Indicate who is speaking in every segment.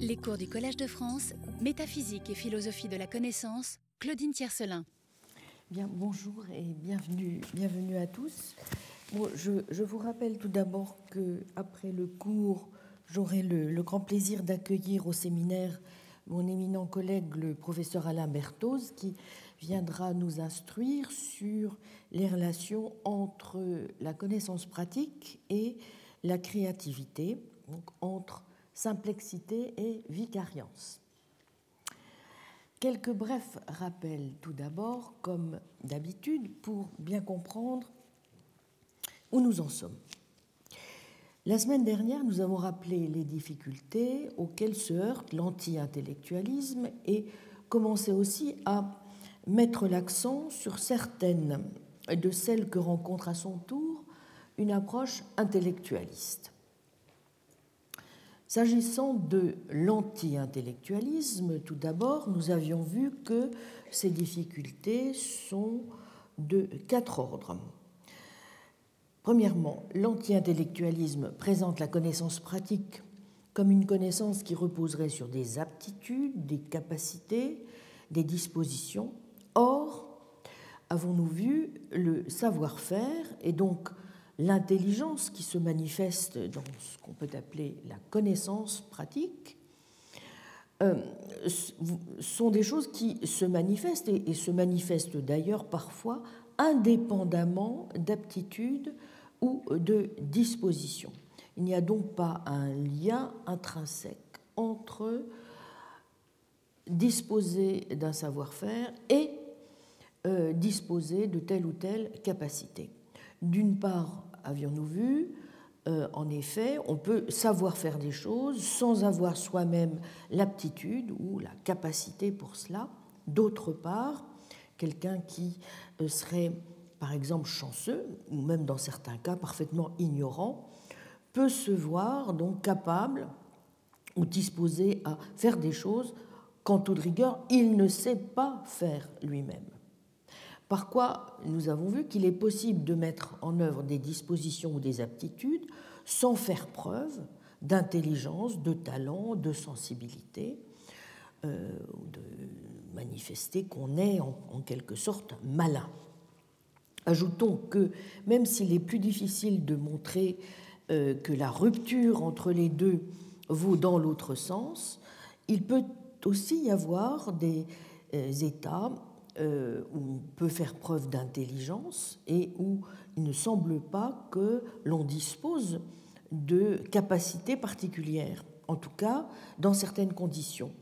Speaker 1: Les cours du Collège de France, Métaphysique et philosophie de la connaissance, Claudine Tiercelin.
Speaker 2: Bien, bonjour et bienvenue, bienvenue à tous. je, vous rappelle tout d'abord que après le cours, j'aurai le, grand plaisir d'accueillir au séminaire mon éminent collègue, le professeur Alain Berthoz, qui viendra nous instruire sur les relations entre la connaissance pratique et la créativité, donc entre simplexité et vicariance. Quelques brefs rappels tout d'abord, comme d'habitude, pour bien comprendre où nous en sommes. La semaine dernière, nous avons rappelé les difficultés auxquelles se heurte l'anti-intellectualisme et commencé aussi à mettre l'accent sur certaines de celles que rencontre à son tour une approche intellectualiste. S'agissant de l'anti-intellectualisme, tout d'abord, nous avions vu que ces difficultés sont de quatre ordres. Premièrement, l'anti-intellectualisme présente la connaissance pratique comme une connaissance qui reposerait sur des aptitudes, des capacités, des dispositions. Or, avons-nous vu, le savoir-faire et donc l'intelligence qui se manifeste dans ce qu'on peut appeler la connaissance pratique, euh, sont des choses qui se manifestent et, se manifestent d'ailleurs parfois indépendamment d'aptitude ou de disposition. Il n'y a donc pas un lien intrinsèque entre disposer d'un savoir-faire et euh, disposer de telle ou telle capacité. D'une part, avions-nous vu, euh, en effet, on peut savoir faire des choses sans avoir soi-même l'aptitude ou la capacité pour cela. D'autre part, quelqu'un qui euh, serait, par exemple, chanceux, ou même dans certains cas parfaitement ignorant, peut se voir donc capable ou disposé à faire des choses qu'en toute rigueur, il ne sait pas faire lui-même. Par quoi nous avons vu qu'il est possible de mettre en œuvre des dispositions ou des aptitudes sans faire preuve d'intelligence, de talent, de sensibilité, euh, de manifester qu'on est en, quelque sorte malin. Ajoutons que même s'il est plus difficile de montrer euh, que la rupture entre les deux vaut dans l'autre sens, il peut aussi y avoir des euh, états euh, où on peut faire preuve d'intelligence et où il ne semble pas que l'on dispose de capacités particulières, en tout cas dans certaines conditions.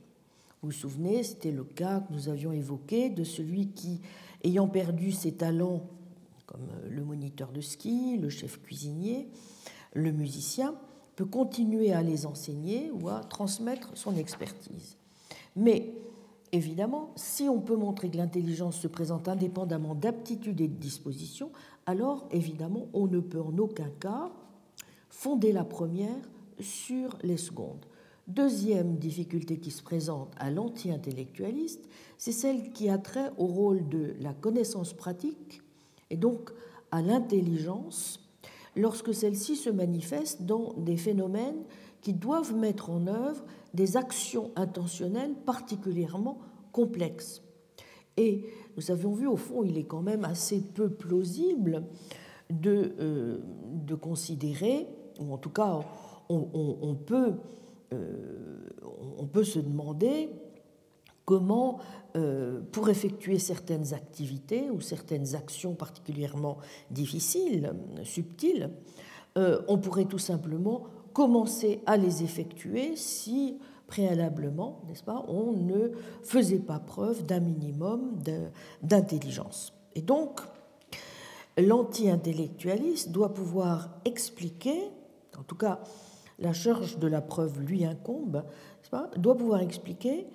Speaker 2: Vous vous souvenez, c'était le cas que nous avions évoqué de celui qui, ayant perdu ses talents comme le moniteur de ski, le chef cuisinier, le musicien, peut continuer à les enseigner ou à transmettre son expertise. Mais Évidemment, si on peut montrer que l'intelligence se présente indépendamment d'aptitude et de disposition, alors évidemment, on ne peut en aucun cas fonder la première sur les secondes. Deuxième difficulté qui se présente à l'anti-intellectualiste, c'est celle qui a trait au rôle de la connaissance pratique et donc à l'intelligence lorsque celle-ci se manifeste dans des phénomènes qui doivent mettre en œuvre des actions intentionnelles particulièrement complexes. Et nous avions vu, au fond, il est quand même assez peu plausible de, euh, de considérer, ou en tout cas, on, peut, euh, on peut se demander comment, euh, pour effectuer certaines activités ou certaines actions particulièrement difficiles, subtiles, on pourrait tout simplement commencer à les effectuer si préalablement, n'est-ce pas, on ne faisait pas preuve d'un minimum d'intelligence. Et donc, l'anti-intellectualiste doit pouvoir expliquer, en tout cas la charge de la preuve lui incombe, pas, doit pouvoir expliquer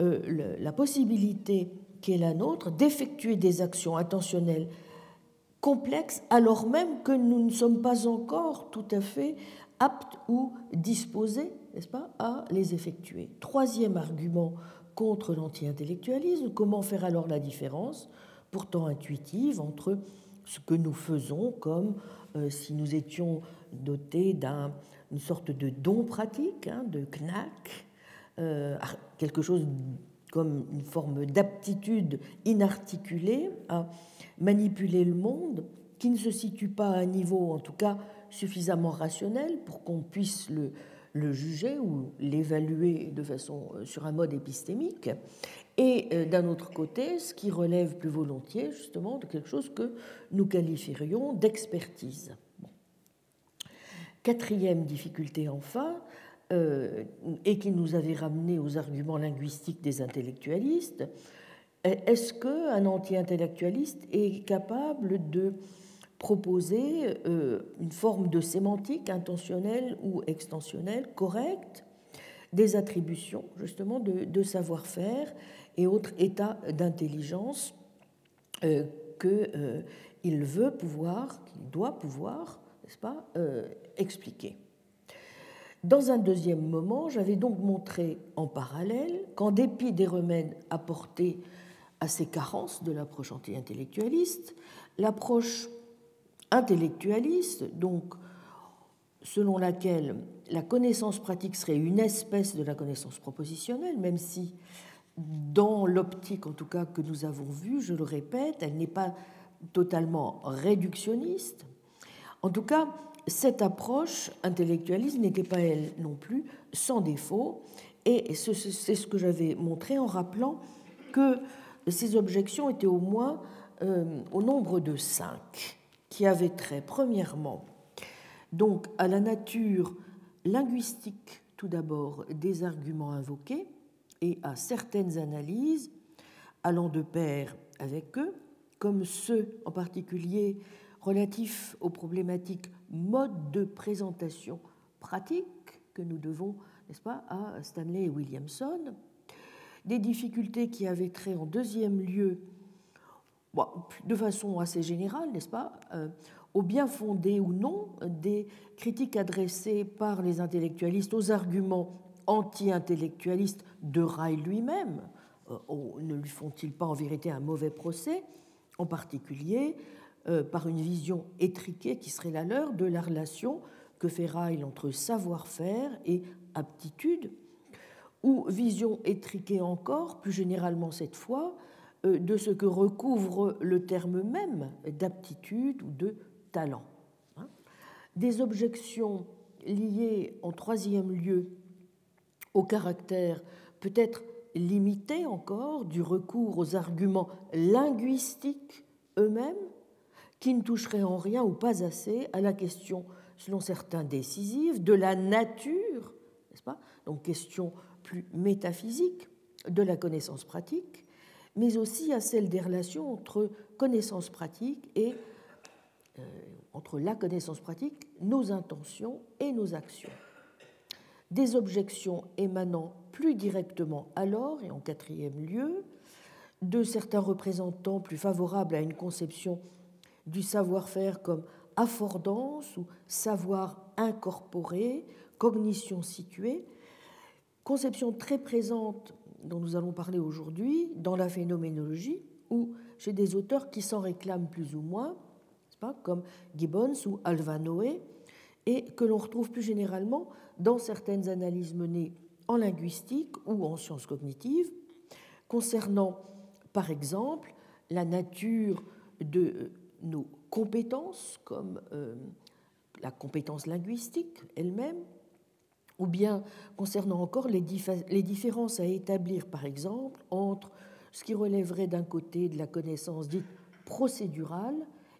Speaker 2: euh, la possibilité qui est la nôtre d'effectuer des actions intentionnelles complexes alors même que nous ne sommes pas encore tout à fait aptes ou disposés, n'est-ce pas, à les effectuer. Troisième argument contre l'anti-intellectualisme, comment faire alors la différence, pourtant intuitive, entre ce que nous faisons comme euh, si nous étions dotés d'une sorte de don pratique, hein, de knack, quelque chose comme une forme d'aptitude inarticulée à manipuler le monde qui ne se situe pas à un niveau, en tout cas, suffisamment rationnel pour qu'on puisse le, juger ou l'évaluer de façon euh, sur un mode épistémique, et euh, d'un autre côté, ce qui relève plus volontiers justement de quelque chose que nous qualifierions d'expertise. Quatrième difficulté enfin, euh, et qui nous avait ramené aux arguments linguistiques des intellectualistes, est-ce qu'un anti-intellectualiste est capable de proposer euh, une forme de sémantique intentionnelle ou extensionnelle correcte des attributions justement de, savoir-faire et autres états d'intelligence euh, qu'il euh, veut pouvoir, qu'il doit pouvoir, n'est-ce pas, expliquer. Dans un deuxième moment, j'avais donc montré en parallèle qu'en dépit des remèdes apportés à ces carences de l'approche anti-intellectualiste, l'approche intellectualiste, donc selon laquelle la connaissance pratique serait une espèce de la connaissance propositionnelle, même si dans l'optique en tout cas que nous avons vue, je le répète, elle n'est pas totalement réductionniste. En tout cas, cette approche intellectualiste n'était pas elle non plus sans défaut, et c'est ce que j'avais montré en rappelant que ces objections étaient au moins euh, au nombre de cinq qui avait trait, premièrement, donc à la nature linguistique, tout d'abord, des arguments invoqués et à certaines analyses allant de pair avec eux, comme ceux en particulier relatifs aux problématiques mode de présentation pratique que nous devons, n'est-ce pas, à Stanley et Williamson, des difficultés qui avaient trait en deuxième lieu de façon assez générale, n'est-ce pas, euh, au bien fondé ou non des critiques adressées par les intellectualistes aux arguments anti-intellectualistes de Rai lui-même. Euh, ne lui font-ils pas en vérité un mauvais procès, en particulier euh, par une vision étriquée qui serait la leur de la relation que fait Ryle entre savoir-faire et aptitude, ou vision étriquée encore, plus généralement cette fois, de ce que recouvre le terme même d'aptitude ou de talent. Hein. Des objections liées en troisième lieu au caractère peut-être limité encore du recours aux arguments linguistiques eux-mêmes, qui ne toucheraient en rien ou pas assez à la question, selon certains décisive, de la nature, n'est-ce pas? Donc question plus métaphysique de la connaissance pratique, mais aussi à celle des relations entre connaissances pratiques et euh, entre la connaissance pratique, nos intentions et nos actions. Des objections émanant plus directement alors, et en quatrième lieu, de certains représentants plus favorables à une conception du savoir-faire comme affordance ou savoir incorporé, cognition située, conception très présente dont nous allons parler aujourd'hui dans la phénoménologie, ou chez des auteurs qui s'en réclament plus ou moins, comme Gibbons ou Alvanoe, et que l'on retrouve plus généralement dans certaines analyses menées en linguistique ou en sciences cognitives, concernant par exemple la nature de euh, nos compétences, comme euh, la compétence linguistique elle-même, ou bien concernant encore les, différences à établir, par exemple, entre ce qui relèverait d'un côté de la connaissance dite procédurale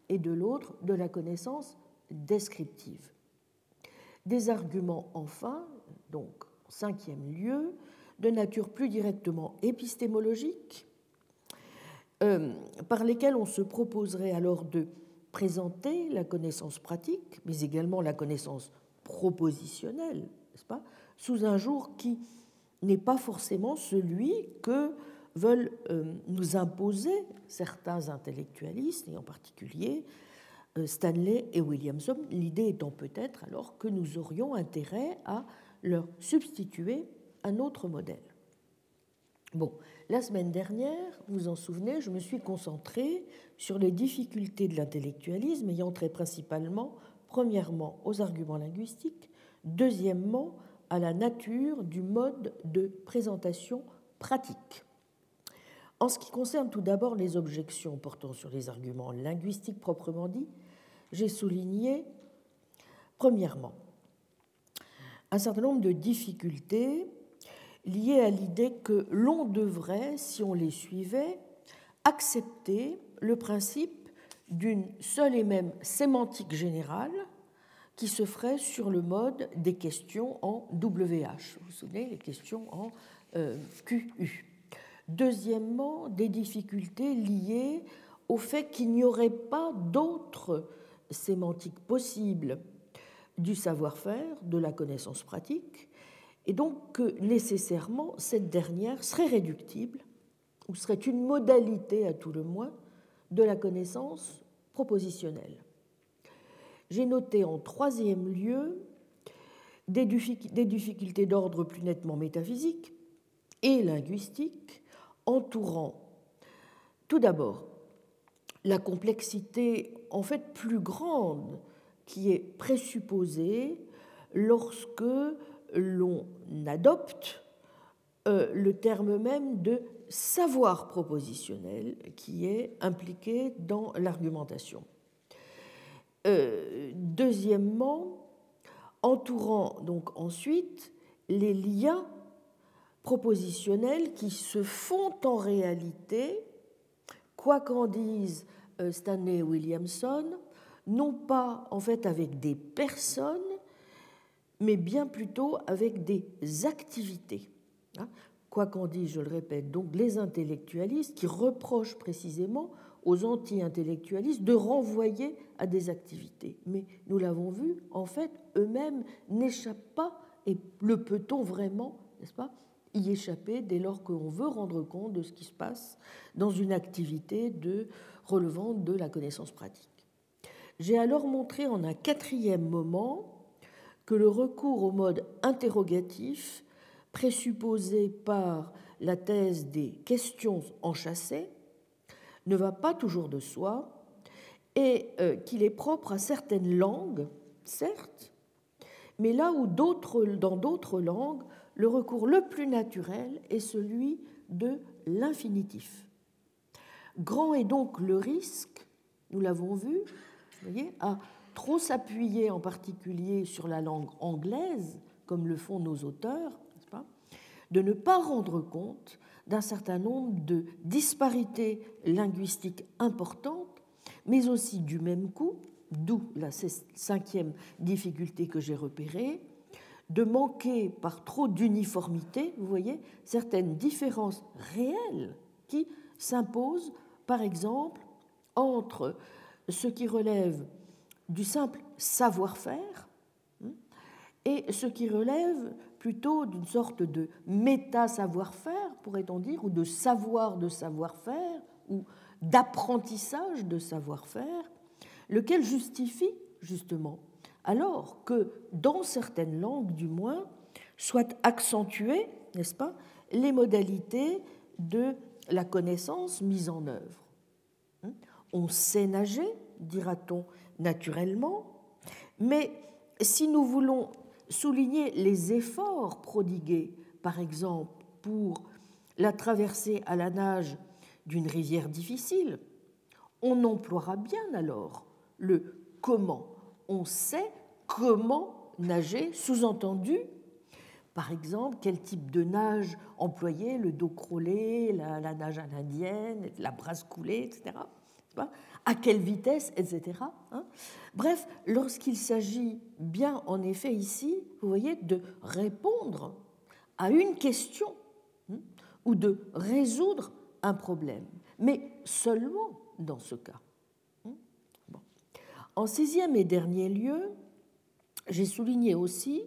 Speaker 2: et de l'autre de la connaissance descriptive. Des arguments, enfin, donc en cinquième lieu, de nature plus directement épistémologique, euh, par lesquels on se proposerait alors de présenter la connaissance pratique, mais également la connaissance propositionnelle sous un jour qui n'est pas forcément celui que veulent euh, nous imposer certains intellectualistes, et en particulier euh, Stanley et Williamson, l'idée étant peut-être alors que nous aurions intérêt à leur substituer un autre modèle. Bon, la semaine dernière, vous en souvenez, je me suis concentré sur les difficultés de l'intellectualisme ayant trait principalement, premièrement, aux arguments linguistiques, deuxièmement à la nature du mode de présentation pratique. En ce qui concerne tout d'abord les objections portant sur les arguments linguistiques proprement dits, j'ai souligné, premièrement, un certain nombre de difficultés liées à l'idée que l'on devrait, si on les suivait, accepter le principe d'une seule et même sémantique générale qui se ferait sur le mode des questions en WH. Vous vous souvenez, les questions en euh, QU. Deuxièmement, des difficultés liées au fait qu'il n'y aurait pas d'autres sémantiques possibles du savoir-faire, de la connaissance pratique, et donc que nécessairement cette dernière serait réductible, ou serait une modalité à tout le moins, de la connaissance propositionnelle. J'ai noté en troisième lieu des difficultés d'ordre plus nettement métaphysique et linguistique entourant tout d'abord la complexité en fait plus grande qui est présupposée lorsque l'on adopte euh, le terme même de savoir propositionnel qui est impliqué dans l'argumentation. Euh, deuxièmement, entourant donc ensuite les liens propositionnels qui se font en réalité, quoi qu'en disent euh, Stanley Williamson, non pas en fait avec des personnes, mais bien plutôt avec des activités. Hein? Quoi qu'en dise, je le répète, donc les intellectualistes qui reprochent précisément aux anti-intellectualistes de renvoyer à des activités. Mais nous l'avons vu, en fait, eux-mêmes n'échappent pas, et le peut-on vraiment, n'est-ce pas, y échapper dès lors qu'on veut rendre compte de ce qui se passe dans une activité de, relevant de la connaissance pratique. J'ai alors montré en un quatrième moment que le recours au mode interrogatif, présupposé par la thèse des questions enchâssées, ne va pas toujours de soi et euh, qu'il est propre à certaines langues, certes, mais là où dans d'autres langues, le recours le plus naturel est celui de l'infinitif. Grand est donc le risque, nous l'avons vu, à trop s'appuyer en particulier sur la langue anglaise, comme le font nos auteurs, de ne pas rendre compte d'un certain nombre de disparités linguistiques importantes, mais aussi du même coup, d'où la cinquième difficulté que j'ai repérée, de manquer par trop d'uniformité, vous voyez, certaines différences réelles qui s'imposent, par exemple, entre ce qui relève du simple savoir-faire hein, et ce qui relève plutôt d'une sorte de méta-savoir-faire, pourrait-on dire, ou de savoir de savoir-faire, ou d'apprentissage de savoir-faire, lequel justifie justement alors que dans certaines langues du moins soient accentuées, n'est-ce pas, les modalités de la connaissance mise en œuvre. On sait nager, dira-t-on naturellement, mais si nous voulons souligner les efforts prodigués, par exemple, pour la traversée à la nage d'une rivière difficile, on emploiera bien alors le comment. On sait comment nager, sous-entendu, par exemple, quel type de nage employer, le dos crawlé, la, nage à l'indienne, la brasse coulée, etc. À quelle vitesse, etc. Hein. Bref, lorsqu'il s'agit bien, en effet, ici, vous voyez, de répondre à une question hein, ou de résoudre un problème, mais seulement dans ce cas. En sixième et dernier lieu, j'ai souligné aussi,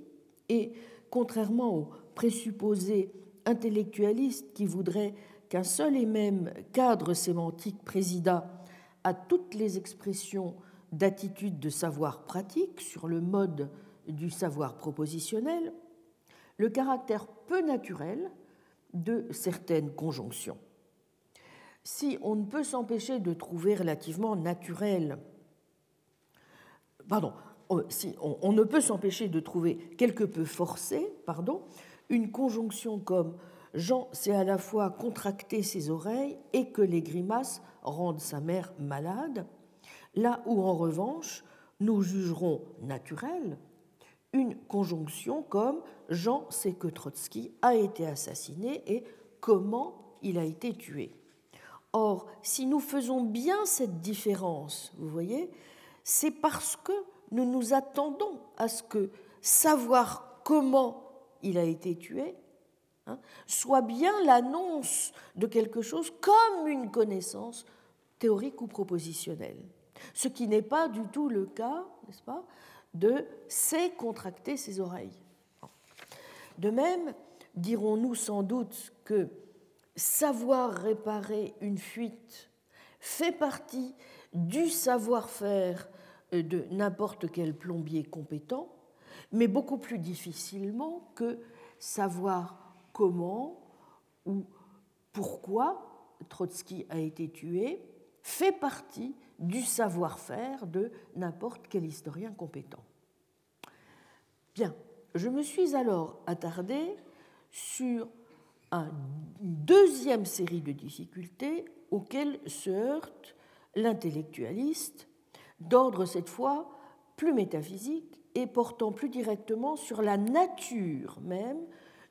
Speaker 2: et contrairement aux présupposés intellectualistes qui voudraient qu'un seul et même cadre sémantique présidât à toutes les expressions d'attitude de savoir pratique sur le mode du savoir propositionnel, le caractère peu naturel de certaines conjonctions. Si on ne peut s'empêcher de trouver relativement naturel pardon, on, ne peut s'empêcher de trouver quelque peu forcé pardon, une conjonction comme Jean s'est à la fois contracté ses oreilles et que les grimaces rendent sa mère malade, là où en revanche nous jugerons naturel une conjonction comme Jean sait que Trotsky a été assassiné et comment il a été tué. Or, si nous faisons bien cette différence, vous voyez, c'est parce que nous nous attendons à ce que savoir comment il a été tué hein, soit bien l'annonce de quelque chose comme une connaissance théorique ou propositionnelle. Ce qui n'est pas du tout le cas, n'est-ce pas, de c'est contracter ses oreilles. De même, dirons-nous sans doute que savoir réparer une fuite fait partie du savoir-faire de n'importe quel plombier compétent, mais beaucoup plus difficilement que savoir comment ou pourquoi Trotsky a été tué fait partie du savoir-faire de n'importe quel historien compétent. Bien, je me suis alors attardé sur une deuxième série de difficultés auxquelles se heurte l'intellectualiste, d'ordre cette fois plus métaphysique et portant plus directement sur la nature même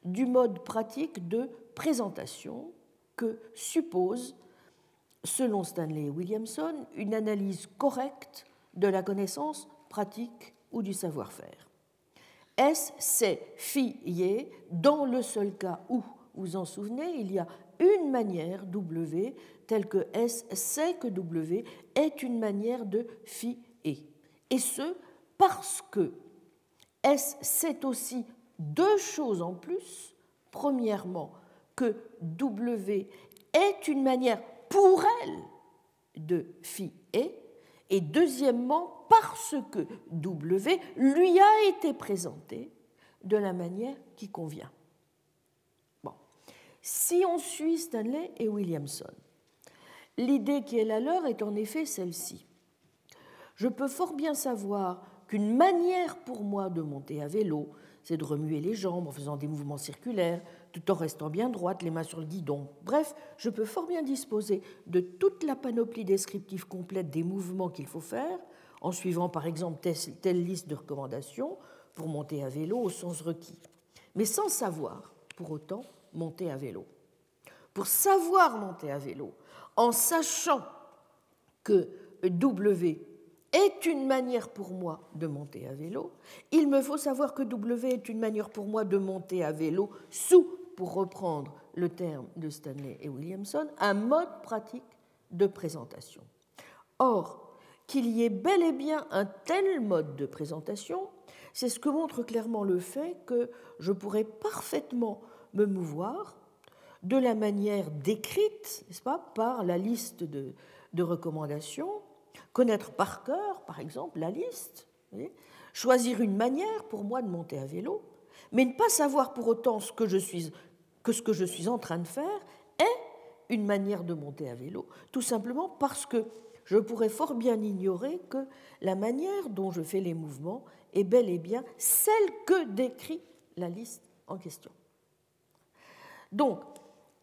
Speaker 2: du mode pratique de présentation que suppose selon Stanley Williamson, une analyse correcte de la connaissance pratique ou du savoir-faire. S, c'est, fier dans le seul cas où, vous en souvenez, il y a une manière W, telle que S sait que W est une manière de fi et. Et ce, parce que S sait aussi deux choses en plus. Premièrement, que W est une manière pour elle de phi et, et deuxièmement parce que W lui a été présenté de la manière qui convient. Bon. Si on suit Stanley et Williamson, l'idée qui est la leur est en effet celle-ci. Je peux fort bien savoir qu'une manière pour moi de monter à vélo, c'est de remuer les jambes en faisant des mouvements circulaires, tout en restant bien droite, les mains sur le guidon. Bref, je peux fort bien disposer de toute la panoplie descriptive complète des mouvements qu'il faut faire, en suivant par exemple telle, liste de recommandations pour monter à vélo au sens requis, mais sans savoir pour autant monter à vélo. Pour savoir monter à vélo, en sachant que W est une manière pour moi de monter à vélo, il me faut savoir que W est une manière pour moi de monter à vélo sous pour reprendre le terme de Stanley et Williamson, un mode pratique de présentation. Or, qu'il y ait bel et bien un tel mode de présentation, c'est ce que montre clairement le fait que je pourrais parfaitement me mouvoir de la manière décrite, n'est-ce pas, par la liste de, de, recommandations, connaître par cœur, par exemple, la liste, choisir une manière pour moi de monter à vélo, mais ne pas savoir pour autant ce que je suis que ce que je suis en train de faire est une manière de monter à vélo, tout simplement parce que je pourrais fort bien ignorer que la manière dont je fais les mouvements est bel et bien celle que décrit la liste en question. Donc,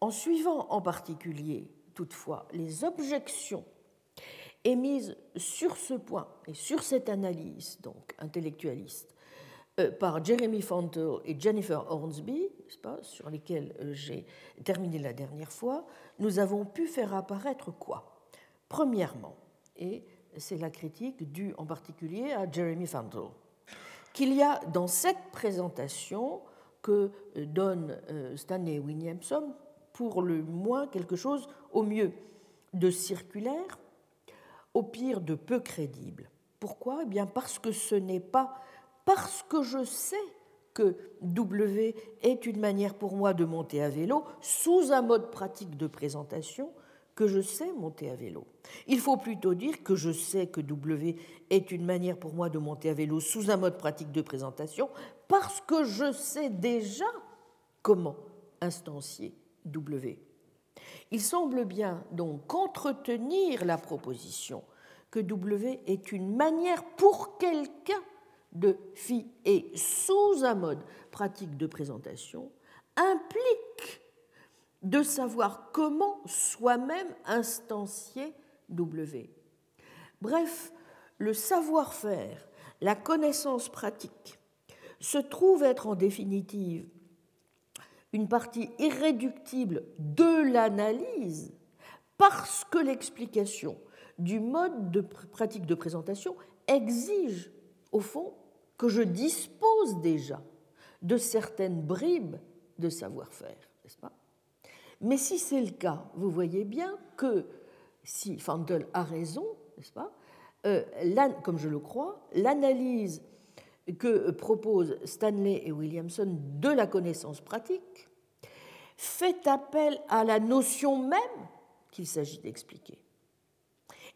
Speaker 2: en suivant en particulier, toutefois, les objections émises sur ce point et sur cette analyse donc intellectualiste euh, par Jeremy Fanto et Jennifer Hornsby, pas, sur lesquels euh, j'ai terminé la dernière fois, nous avons pu faire apparaître quoi? Premièrement, et c'est la critique due en particulier à Jeremy Fanto, qu'il y a dans cette présentation que euh, donne Stanley Williamson pour le moins quelque chose au mieux de circulaire, au pire de peu crédible. Pourquoi? Eh bien parce que ce n'est pas parce que je sais que W est une manière pour moi de monter à vélo sous un mode pratique de présentation que je sais monter à vélo. Il faut plutôt dire que je sais que W est une manière pour moi de monter à vélo sous un mode pratique de présentation parce que je sais déjà comment instancier W. Il semble bien donc entretenir la proposition que W est une manière pour quelqu'un de phi et sous un mode pratique de présentation implique de savoir comment soi-même instancier W. Bref, le savoir-faire, la connaissance pratique, se trouve être en définitive une partie irréductible de l'analyse parce que l'explication du mode de pratique de présentation exige, au fond, que je dispose déjà de certaines bribes de savoir-faire, n'est-ce pas? Mais si c'est le cas, vous voyez bien que, si Fandel a raison, n'est-ce pas? Euh, Comme je le crois, l'analyse que proposent Stanley et Williamson de la connaissance pratique fait appel à la notion même qu'il s'agit d'expliquer.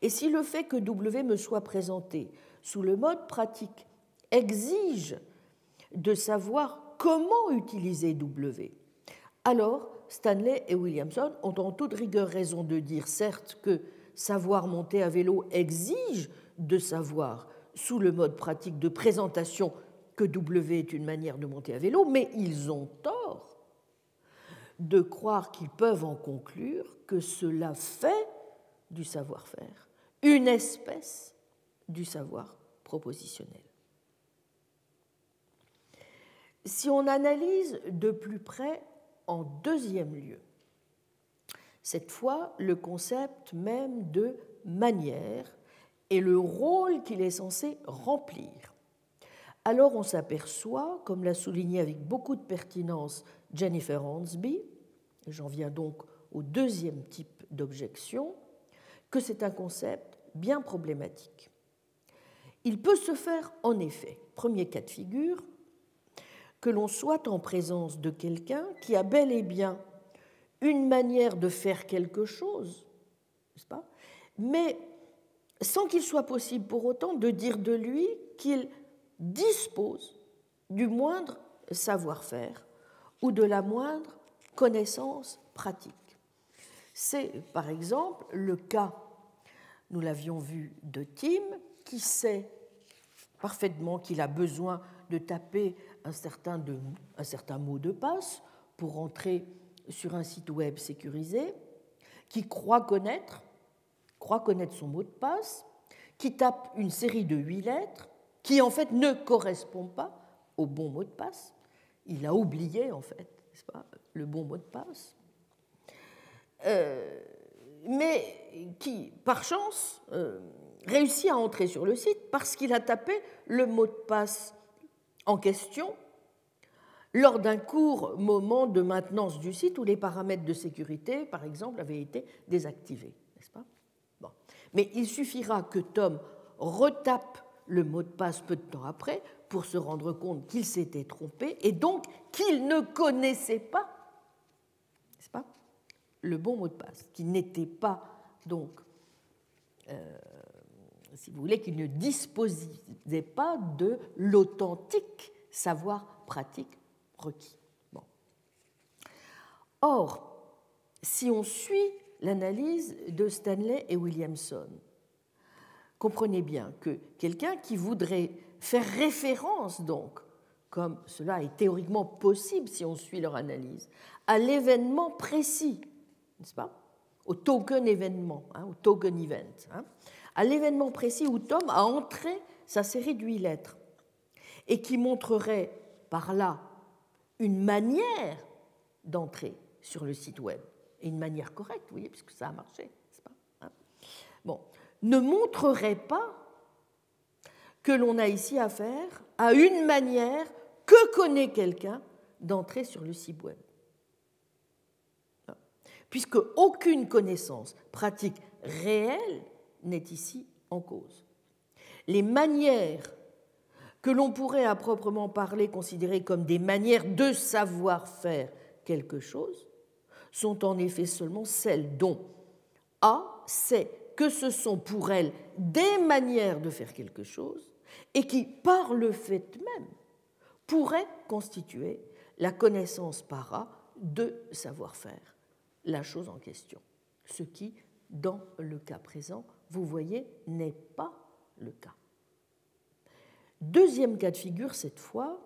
Speaker 2: Et si le fait que W me soit présenté sous le mode pratique exige de savoir comment utiliser W, alors Stanley et Williamson ont en toute rigueur raison de dire certes que savoir monter à vélo exige de savoir sous le mode pratique de présentation que W est une manière de monter à vélo, mais ils ont tort de croire qu'ils peuvent en conclure que cela fait du savoir-faire une espèce du savoir propositionnel. Si on analyse de plus près en deuxième lieu, cette fois le concept même de manière et le rôle qu'il est censé remplir, alors on s'aperçoit, comme l'a souligné avec beaucoup de pertinence Jennifer Hansby, j'en viens donc au deuxième type d'objection, que c'est un concept bien problématique. Il peut se faire en effet, premier cas de figure, que l'on soit en présence de quelqu'un qui a bel et bien une manière de faire quelque chose, n'est-ce pas? Mais sans qu'il soit possible pour autant de dire de lui qu'il dispose du moindre savoir-faire ou de la moindre connaissance pratique. C'est par exemple le cas, nous l'avions vu, de Tim, qui sait parfaitement qu'il a besoin de taper un certain, un certain mot de passe pour entrer sur un site web sécurisé, qui croit connaître, croit connaître son mot de passe, qui tape une série de huit lettres, qui en fait ne correspond pas au bon mot de passe. Il a oublié en fait, n'est-ce pas, le bon mot de passe. Euh, mais qui, par chance, euh, réussit à entrer sur le site parce qu'il a tapé le mot de passe en question lors d'un court moment de maintenance du site où les paramètres de sécurité, par exemple, avaient été désactivés. Mais il suffira que Tom retape le mot de passe peu de temps après pour se rendre compte qu'il s'était trompé et donc qu'il ne connaissait pas, n'est-ce pas, le bon mot de passe, qui n'était pas donc, euh, si vous voulez, qu'il ne disposait pas de l'authentique savoir pratique requis. Bon. Or, si on suit l'analyse de Stanley et Williamson, comprenez bien que quelqu'un qui voudrait faire référence, donc, comme cela est théoriquement possible si on suit leur analyse, à l'événement précis, n'est-ce pas Au token événement, hein, au token event, hein, à l'événement précis où Tom a entré sa série de huit lettres et qui montrerait par là une manière d'entrer sur le site web, et une manière correcte, vous voyez, puisque ça a marché, pas hein Bon, ne montrerait pas que l'on a ici affaire à une manière que connaît quelqu'un d'entrer sur le web. Puisque aucune connaissance pratique réelle n'est ici en cause. Les manières que l'on pourrait à proprement parler considérer comme des manières de savoir faire quelque chose sont en effet seulement celles dont A sait que ce sont pour elle des manières de faire quelque chose et qui, par le fait même, pourraient constituer la connaissance par A de savoir-faire, la chose en question. Ce qui, dans le cas présent, vous voyez, n'est pas le cas. Deuxième cas de figure cette fois,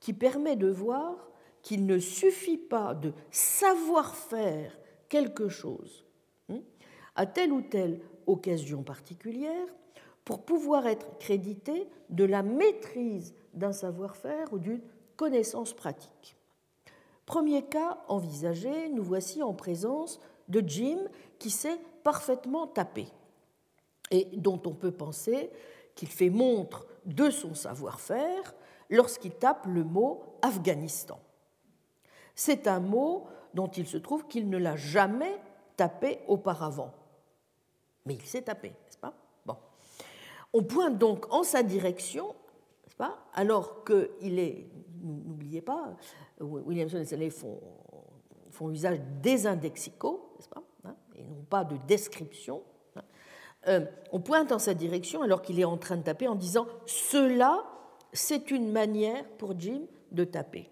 Speaker 2: qui permet de voir qu'il ne suffit pas de savoir faire quelque chose hein, à telle ou telle occasion particulière pour pouvoir être crédité de la maîtrise d'un savoir-faire ou d'une connaissance pratique. Premier cas envisagé, nous voici en présence de Jim qui sait parfaitement taper et dont on peut penser qu'il fait montre de son savoir-faire lorsqu'il tape le mot Afghanistan. C'est un mot dont il se trouve qu'il ne l'a jamais tapé auparavant. Mais il s'est tapé, n'est-ce pas? Bon. On pointe donc en sa direction, n'est-ce pas? Alors qu'il est, n'oubliez pas, Williamson et Salley font, font usage des indexicaux, n'est-ce pas? Hein, Et non pas de description. Hein. Euh, on pointe en sa direction alors qu'il est en train de taper en disant Cela, c'est une manière pour Jim de taper.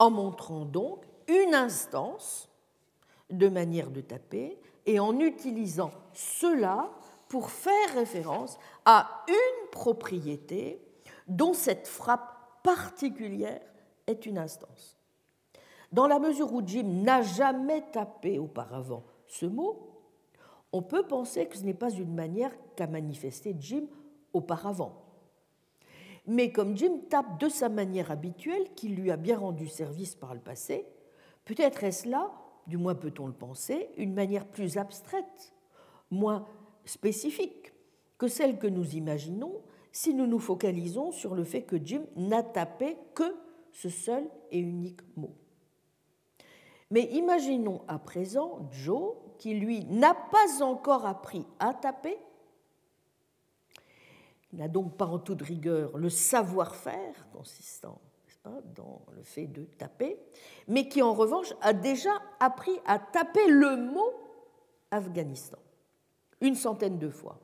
Speaker 2: En montrant donc une instance de manière de taper et en utilisant cela pour faire référence à une propriété dont cette frappe particulière est une instance. Dans la mesure où Jim n'a jamais tapé auparavant ce mot, on peut penser que ce n'est pas une manière qu'a manifesté Jim auparavant. Mais comme Jim tape de sa manière habituelle, qui lui a bien rendu service par le passé, peut-être est-ce là, du moins peut-on le penser, une manière plus abstraite, moins spécifique que celle que nous imaginons si nous nous focalisons sur le fait que Jim n'a tapé que ce seul et unique mot. Mais imaginons à présent Joe, qui lui n'a pas encore appris à taper, n'a donc pas en toute rigueur le savoir-faire consistant pas, dans le fait de taper, mais qui en revanche a déjà appris à taper le mot Afghanistan une centaine de fois.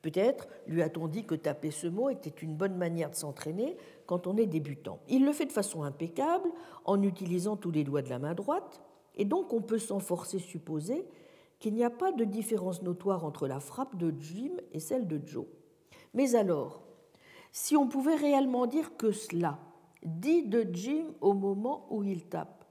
Speaker 2: Peut-être lui a-t-on dit que taper ce mot était une bonne manière de s'entraîner quand on est débutant. Il le fait de façon impeccable en utilisant tous les doigts de la main droite, et donc on peut sans forcer supposer qu'il n'y a pas de différence notoire entre la frappe de Jim et celle de Joe. Mais alors, si on pouvait réellement dire que cela, dit de Jim au moment où il tape,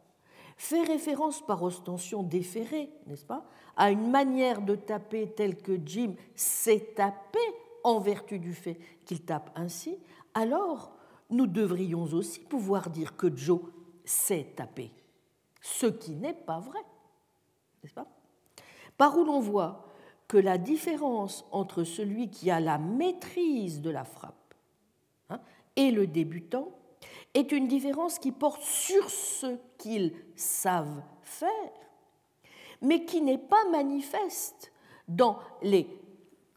Speaker 2: fait référence par ostension déférée, n'est-ce pas, à une manière de taper telle que Jim sait taper en vertu du fait qu'il tape ainsi, alors nous devrions aussi pouvoir dire que Joe sait taper, ce qui n'est pas vrai, n'est-ce pas? Par où l'on voit que la différence entre celui qui a la maîtrise de la frappe hein, et le débutant est une différence qui porte sur ce qu'ils savent faire, mais qui n'est pas manifeste dans les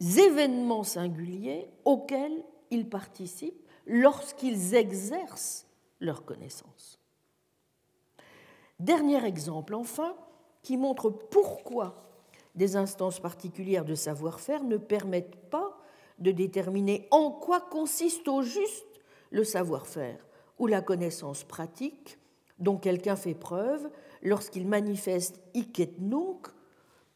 Speaker 2: événements singuliers auxquels ils participent lorsqu'ils exercent leur connaissance. Dernier exemple, enfin, qui montre pourquoi des instances particulières de savoir-faire ne permettent pas de déterminer en quoi consiste au juste le savoir-faire ou la connaissance pratique dont quelqu'un fait preuve lorsqu'il manifeste hic et nunc,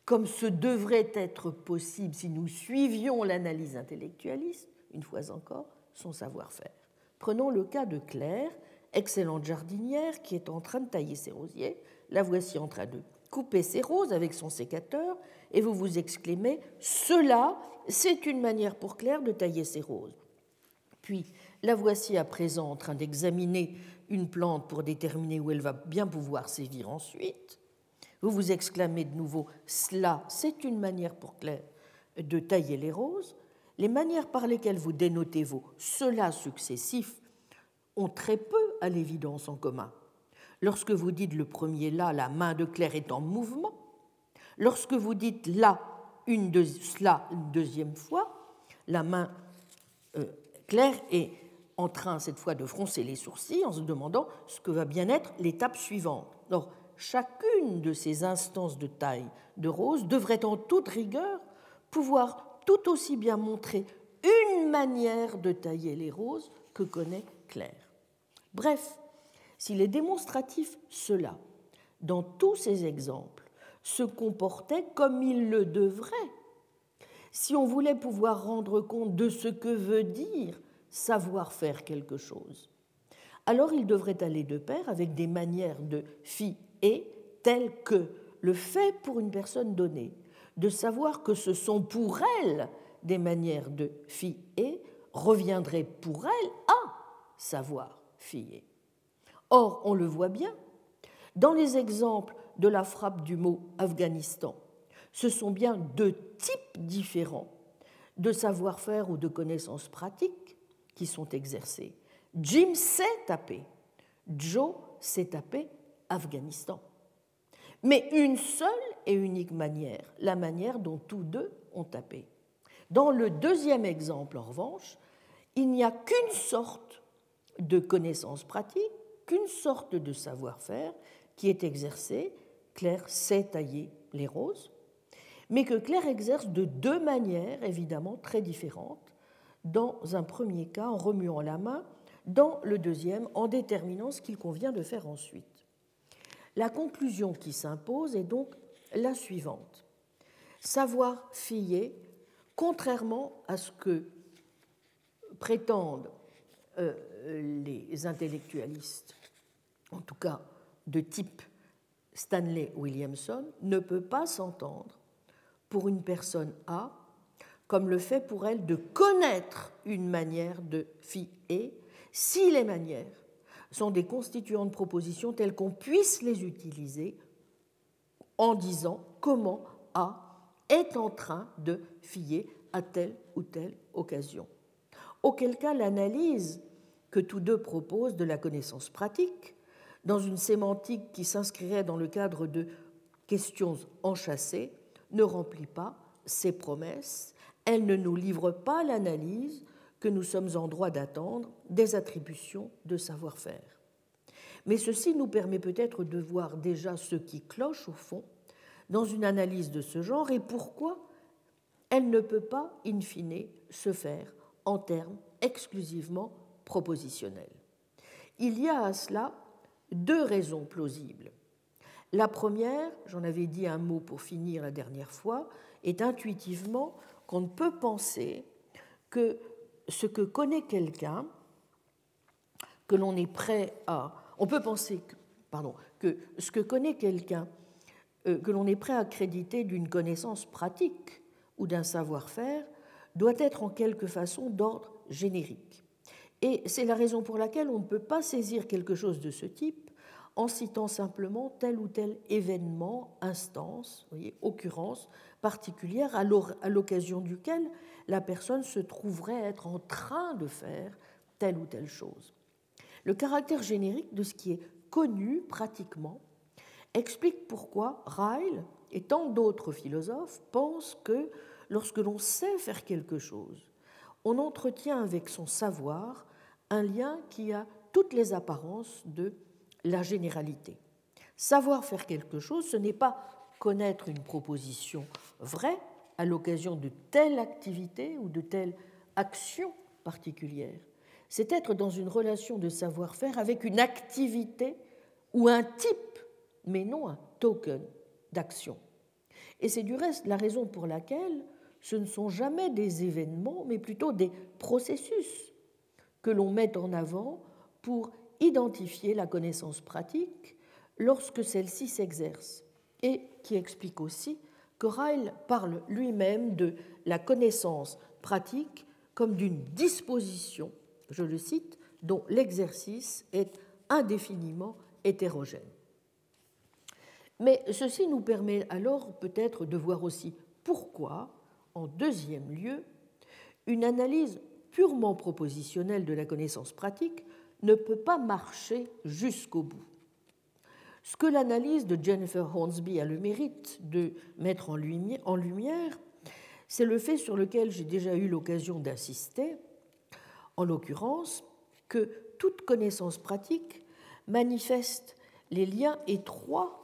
Speaker 2: comme ce devrait être possible si nous suivions l'analyse intellectualiste, une fois encore, son savoir-faire. Prenons le cas de Claire, excellente jardinière qui est en train de tailler ses rosiers. La voici en train de couper ses roses avec son sécateur et vous vous exclamez Cela, c'est une manière pour Claire de tailler ses roses. Puis, la voici à présent en train d'examiner une plante pour déterminer où elle va bien pouvoir sévir ensuite. Vous vous exclamez de nouveau Cela, c'est une manière pour Claire de tailler les roses. Les manières par lesquelles vous dénotez vos cela successifs ont très peu à l'évidence en commun. Lorsque vous dites le premier là, la main de Claire est en mouvement. Lorsque vous dites là, une deuxième fois, la main euh, Claire est en train cette fois de froncer les sourcils en se demandant ce que va bien être l'étape suivante. Or, chacune de ces instances de taille de rose devrait en toute rigueur pouvoir tout aussi bien montrer une manière de tailler les roses que connaît Claire. Bref, s'il est démonstratif cela, dans tous ces exemples, se comportait comme il le devrait, si on voulait pouvoir rendre compte de ce que veut dire savoir faire quelque chose. Alors il devrait aller de pair avec des manières de fi et telles que le fait pour une personne donnée de savoir que ce sont pour elle des manières de fi et reviendrait pour elle à savoir fier. Or, on le voit bien, dans les exemples de la frappe du mot Afghanistan, ce sont bien deux types différents de savoir-faire ou de connaissances pratiques qui sont exercés. Jim sait taper, Joe sait taper Afghanistan. Mais une seule et unique manière, la manière dont tous deux ont tapé. Dans le deuxième exemple, en revanche, il n'y a qu'une sorte de connaissance pratique, qu'une sorte de savoir-faire qui est exercée. Claire sait tailler les roses, mais que Claire exerce de deux manières évidemment très différentes. Dans un premier cas, en remuant la main, dans le deuxième, en déterminant ce qu'il convient de faire ensuite. La conclusion qui s'impose est donc la suivante. Savoir fier, contrairement à ce que prétendent euh, les intellectualistes, en tout cas de type Stanley Williamson, ne peut pas s'entendre pour une personne A comme le fait pour elle de connaître une manière de fier si les manières sont des constituants de propositions telles qu'on puisse les utiliser en disant comment A est en train de fier à telle ou telle occasion. Auquel cas l'analyse que tous deux proposent de la connaissance pratique, dans une sémantique qui s'inscrirait dans le cadre de questions enchâssées, ne remplit pas ses promesses, elle ne nous livre pas l'analyse que nous sommes en droit d'attendre des attributions de savoir-faire. Mais ceci nous permet peut-être de voir déjà ce qui cloche au fond dans une analyse de ce genre et pourquoi elle ne peut pas, in fine, se faire en termes exclusivement propositionnels. Il y a à cela deux raisons plausibles. La première, j'en avais dit un mot pour finir la dernière fois, est intuitivement qu'on ne peut penser que ce que connaît quelqu'un, que l'on est prêt à... On peut penser que, pardon, que ce que connaît quelqu'un, euh, que l'on est prêt à accréditer d'une connaissance pratique ou d'un savoir-faire, doit être en quelque façon d'ordre générique. Et c'est la raison pour laquelle on ne peut pas saisir quelque chose de ce type en citant simplement tel ou tel événement, instance, occurrence particulière à l'occasion duquel la personne se trouverait être en train de faire telle ou telle chose. Le caractère générique de ce qui est connu pratiquement explique pourquoi Ryle et tant d'autres philosophes pensent que lorsque l'on sait faire quelque chose, on entretient avec son savoir un lien qui a toutes les apparences de la généralité. Savoir faire quelque chose, ce n'est pas connaître une proposition vraie, à l'occasion de telle activité ou de telle action particulière. C'est être dans une relation de savoir-faire avec une activité ou un type, mais non un token d'action. Et c'est du reste la raison pour laquelle ce ne sont jamais des événements, mais plutôt des processus que l'on met en avant pour identifier la connaissance pratique lorsque celle-ci s'exerce, et qui explique aussi que Ryle parle lui-même de la connaissance pratique comme d'une disposition, je le cite, dont l'exercice est indéfiniment hétérogène. Mais ceci nous permet alors peut-être de voir aussi pourquoi, en deuxième lieu, une analyse purement propositionnelle de la connaissance pratique ne peut pas marcher jusqu'au bout. Ce que l'analyse de Jennifer Hornsby a le mérite de mettre en lumière, c'est le fait sur lequel j'ai déjà eu l'occasion d'insister, en l'occurrence, que toute connaissance pratique manifeste les liens étroits,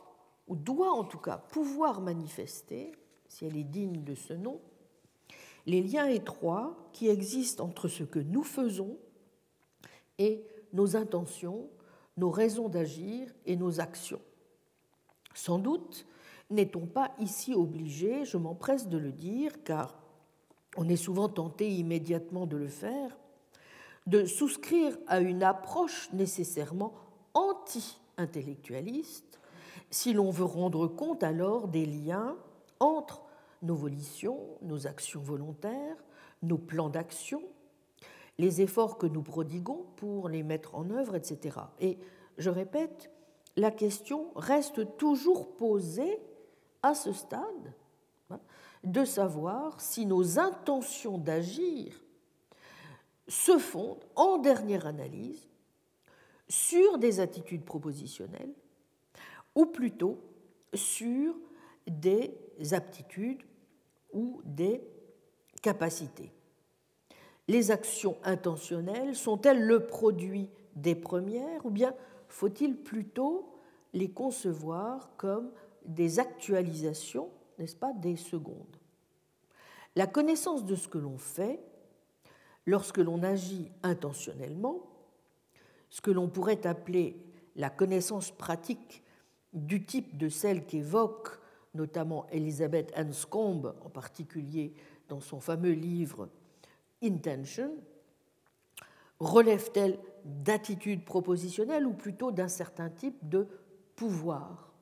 Speaker 2: ou doit en tout cas pouvoir manifester, si elle est digne de ce nom, les liens étroits qui existent entre ce que nous faisons et nos intentions, nos raisons d'agir et nos actions. Sans doute n'est-on pas ici obligé, je m'empresse de le dire, car on est souvent tenté immédiatement de le faire, de souscrire à une approche nécessairement anti-intellectualiste si l'on veut rendre compte alors des liens entre nos volitions, nos actions volontaires, nos plans d'action, les efforts que nous prodiguons pour les mettre en œuvre, etc. Et je répète, la question reste toujours posée à ce stade hein, de savoir si nos intentions d'agir se fondent en dernière analyse sur des attitudes propositionnelles ou plutôt sur des aptitudes ou des capacités. Les actions intentionnelles sont-elles le produit des premières ou bien faut-il plutôt les concevoir comme des actualisations, n'est-ce pas, des secondes? La connaissance de ce que l'on fait, lorsque l'on agit intentionnellement, ce que l'on pourrait appeler la connaissance pratique du type de celle qu'évoque notamment Elisabeth Anscombe, en particulier dans son fameux livre Intention, relève-t-elle d'attitudes propositionnelles ou plutôt d'un certain type de pouvoir?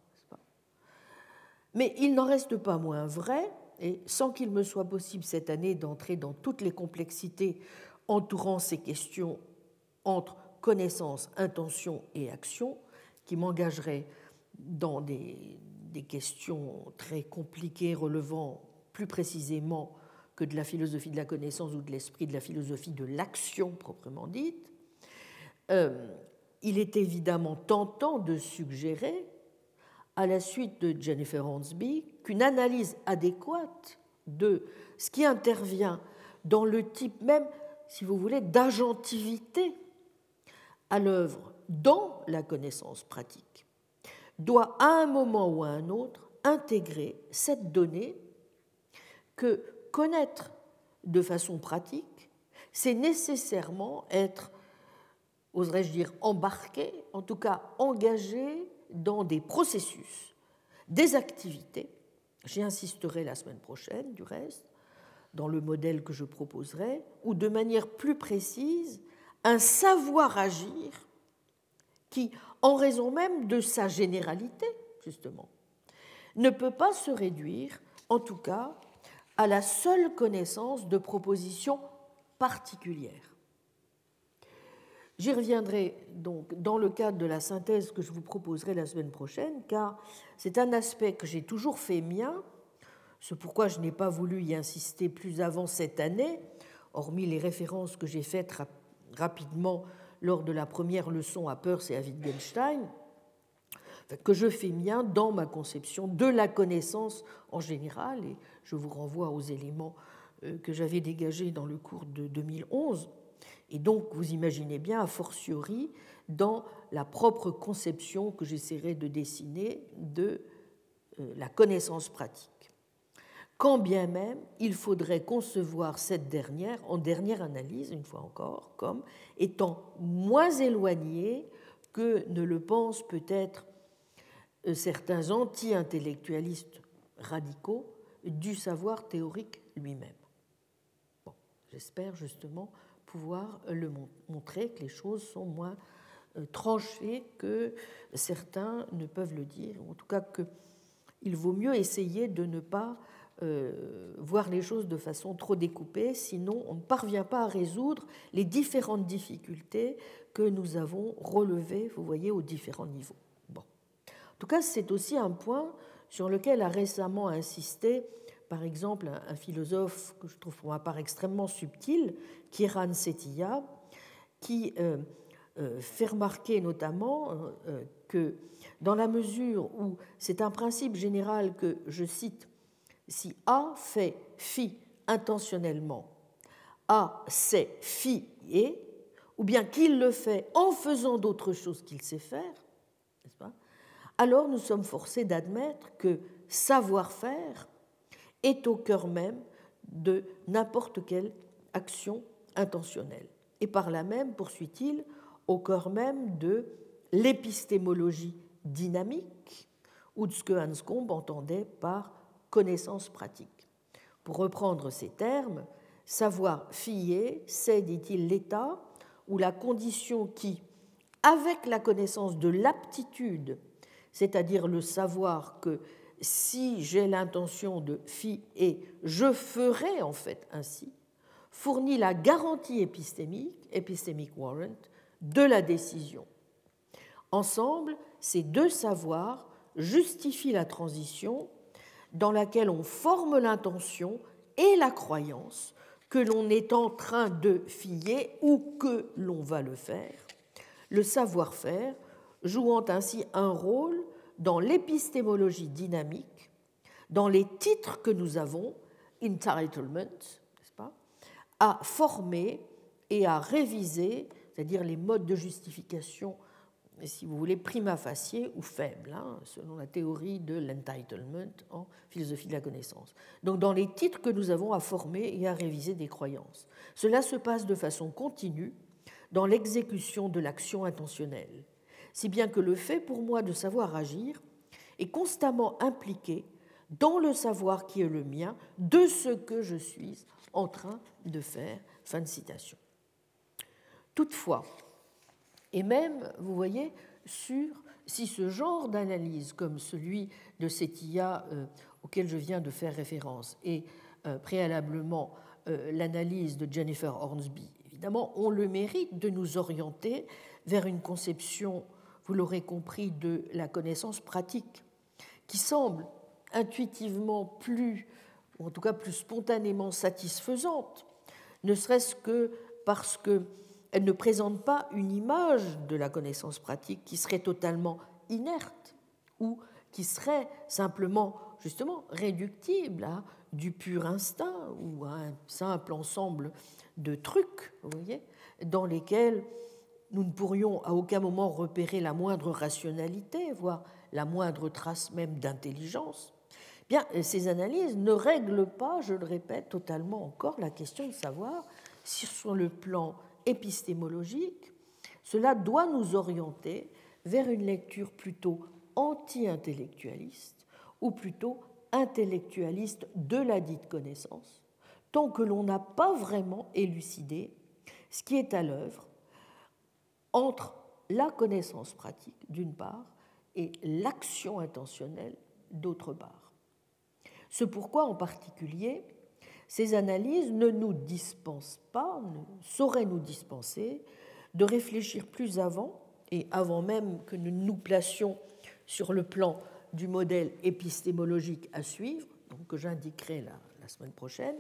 Speaker 2: Mais il n'en reste pas moins vrai, et sans qu'il me soit possible cette année d'entrer dans toutes les complexités entourant ces questions entre connaissance, intention et action, qui m'engageraient dans des, des questions très compliquées relevant plus précisément que de la philosophie de la connaissance ou de l'esprit, de la philosophie de l'action proprement dite, euh, il est évidemment tentant de suggérer, à la suite de Jennifer Hornsby, qu'une analyse adéquate de ce qui intervient dans le type même, si vous voulez, d'agentivité à l'œuvre dans la connaissance pratique doit à un moment ou à un autre intégrer cette donnée que connaître de façon pratique, c'est nécessairement être, oserais-je dire, embarqué, en tout cas engagé dans des processus, des activités, j'y insisterai la semaine prochaine du reste, dans le modèle que je proposerai, ou de manière plus précise, un savoir agir qui, en raison même de sa généralité, justement, ne peut pas se réduire, en tout cas, à la seule connaissance de propositions particulières. J'y reviendrai donc dans le cadre de la synthèse que je vous proposerai la semaine prochaine, car c'est un aspect que j'ai toujours fait mien, c'est pourquoi je n'ai pas voulu y insister plus avant cette année, hormis les références que j'ai faites rapidement lors de la première leçon à Peirce et à Wittgenstein, que je fais mien dans ma conception de la connaissance en général, et je vous renvoie aux éléments euh, que j'avais dégagés dans le cours de 2011. Et donc, vous imaginez bien, a fortiori, dans la propre conception que j'essaierai de dessiner de euh, la connaissance pratique quand bien même il faudrait concevoir cette dernière, en dernière analyse, une fois encore, comme étant moins éloignée que ne le pensent peut-être euh, certains anti-intellectualistes radicaux du savoir théorique lui-même. Bon, J'espère justement pouvoir le montrer, que les choses sont moins euh, tranchées que certains ne peuvent le dire, en tout cas qu'il vaut mieux essayer de ne pas euh, voir les choses de façon trop découpée, sinon on ne parvient pas à résoudre les différentes difficultés que nous avons relevées, vous voyez, aux différents niveaux. Bon. En tout cas, c'est aussi un point sur lequel a récemment insisté, par exemple, un philosophe que je trouve pour ma part extrêmement subtil, Kiran Setia, qui euh, euh, fait remarquer notamment que dans la mesure où c'est un principe général que je cite si A fait fi intentionnellement, A sait fi et, ou bien qu'il le fait en faisant d'autres choses qu'il sait faire, pas alors nous sommes forcés d'admettre que savoir-faire est au cœur même de n'importe quelle action intentionnelle. Et par là même, poursuit-il, au cœur même de l'épistémologie dynamique, ou de ce que Hans Combe entendait par connaissance pratique. Pour reprendre ces termes, savoir fier, c'est, dit-il, l'état ou la condition qui, avec la connaissance de l'aptitude, c'est-à-dire le savoir que si j'ai l'intention de fi et je ferai en fait ainsi, fournit la garantie épistémique, epistemic warrant, de la décision. Ensemble, ces deux savoirs justifient la transition dans laquelle on forme l'intention et la croyance que l'on est en train de fier ou que l'on va le faire, le savoir-faire jouant ainsi un rôle dans l'épistémologie dynamique, dans les titres que nous avons, entitlement, n'est-ce pas, à former et à réviser, c'est-à-dire les modes de justification si vous voulez, prima facie ou faible, hein, selon la théorie de l'entitlement en philosophie de la connaissance. Donc dans les titres que nous avons à former et à réviser des croyances. Cela se passe de façon continue dans l'exécution de l'action intentionnelle, si bien que le fait pour moi de savoir agir est constamment impliqué dans le savoir qui est le mien de ce que je suis en train de faire. Fin de citation. Toutefois, et même, vous voyez, sur si ce genre d'analyse, comme celui de cette IA euh, auquel je viens de faire référence, et euh, préalablement euh, l'analyse de Jennifer Hornsby, évidemment, ont le mérite de nous orienter vers une conception, vous l'aurez compris, de la connaissance pratique, qui semble intuitivement plus, ou en tout cas plus spontanément satisfaisante, ne serait-ce que parce que elle ne présente pas une image de la connaissance pratique qui serait totalement inerte ou qui serait simplement justement réductible à du pur instinct ou à un simple ensemble de trucs, vous voyez, dans lesquels nous ne pourrions à aucun moment repérer la moindre rationalité, voire la moindre trace même d'intelligence. Bien, ces analyses ne règlent pas, je le répète totalement encore, la question de savoir si sur le plan épistémologique, cela doit nous orienter vers une lecture plutôt anti-intellectualiste ou plutôt intellectualiste de la dite connaissance, tant que l'on n'a pas vraiment élucidé ce qui est à l'œuvre entre la connaissance pratique d'une part et l'action intentionnelle d'autre part. Ce pourquoi en particulier ces analyses ne nous dispensent pas, ne sauraient nous dispenser de réfléchir plus avant, et avant même que nous nous placions sur le plan du modèle épistémologique à suivre, donc que j'indiquerai la, la semaine prochaine,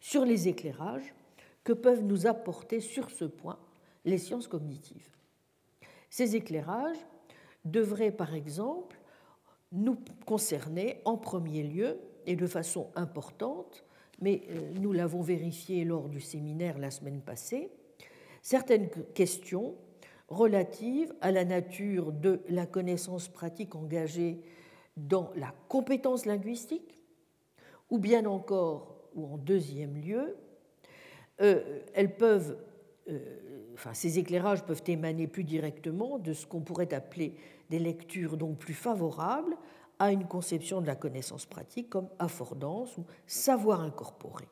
Speaker 2: sur les éclairages que peuvent nous apporter sur ce point les sciences cognitives. Ces éclairages devraient, par exemple, nous concerner en premier lieu et de façon importante mais euh, nous l'avons vérifié lors du séminaire la semaine passée, certaines questions relatives à la nature de la connaissance pratique engagée dans la compétence linguistique, ou bien encore, ou en deuxième lieu, euh, elles peuvent, euh, ces éclairages peuvent émaner plus directement de ce qu'on pourrait appeler des lectures donc plus favorables à une conception de la connaissance pratique comme affordance ou savoir incorporé.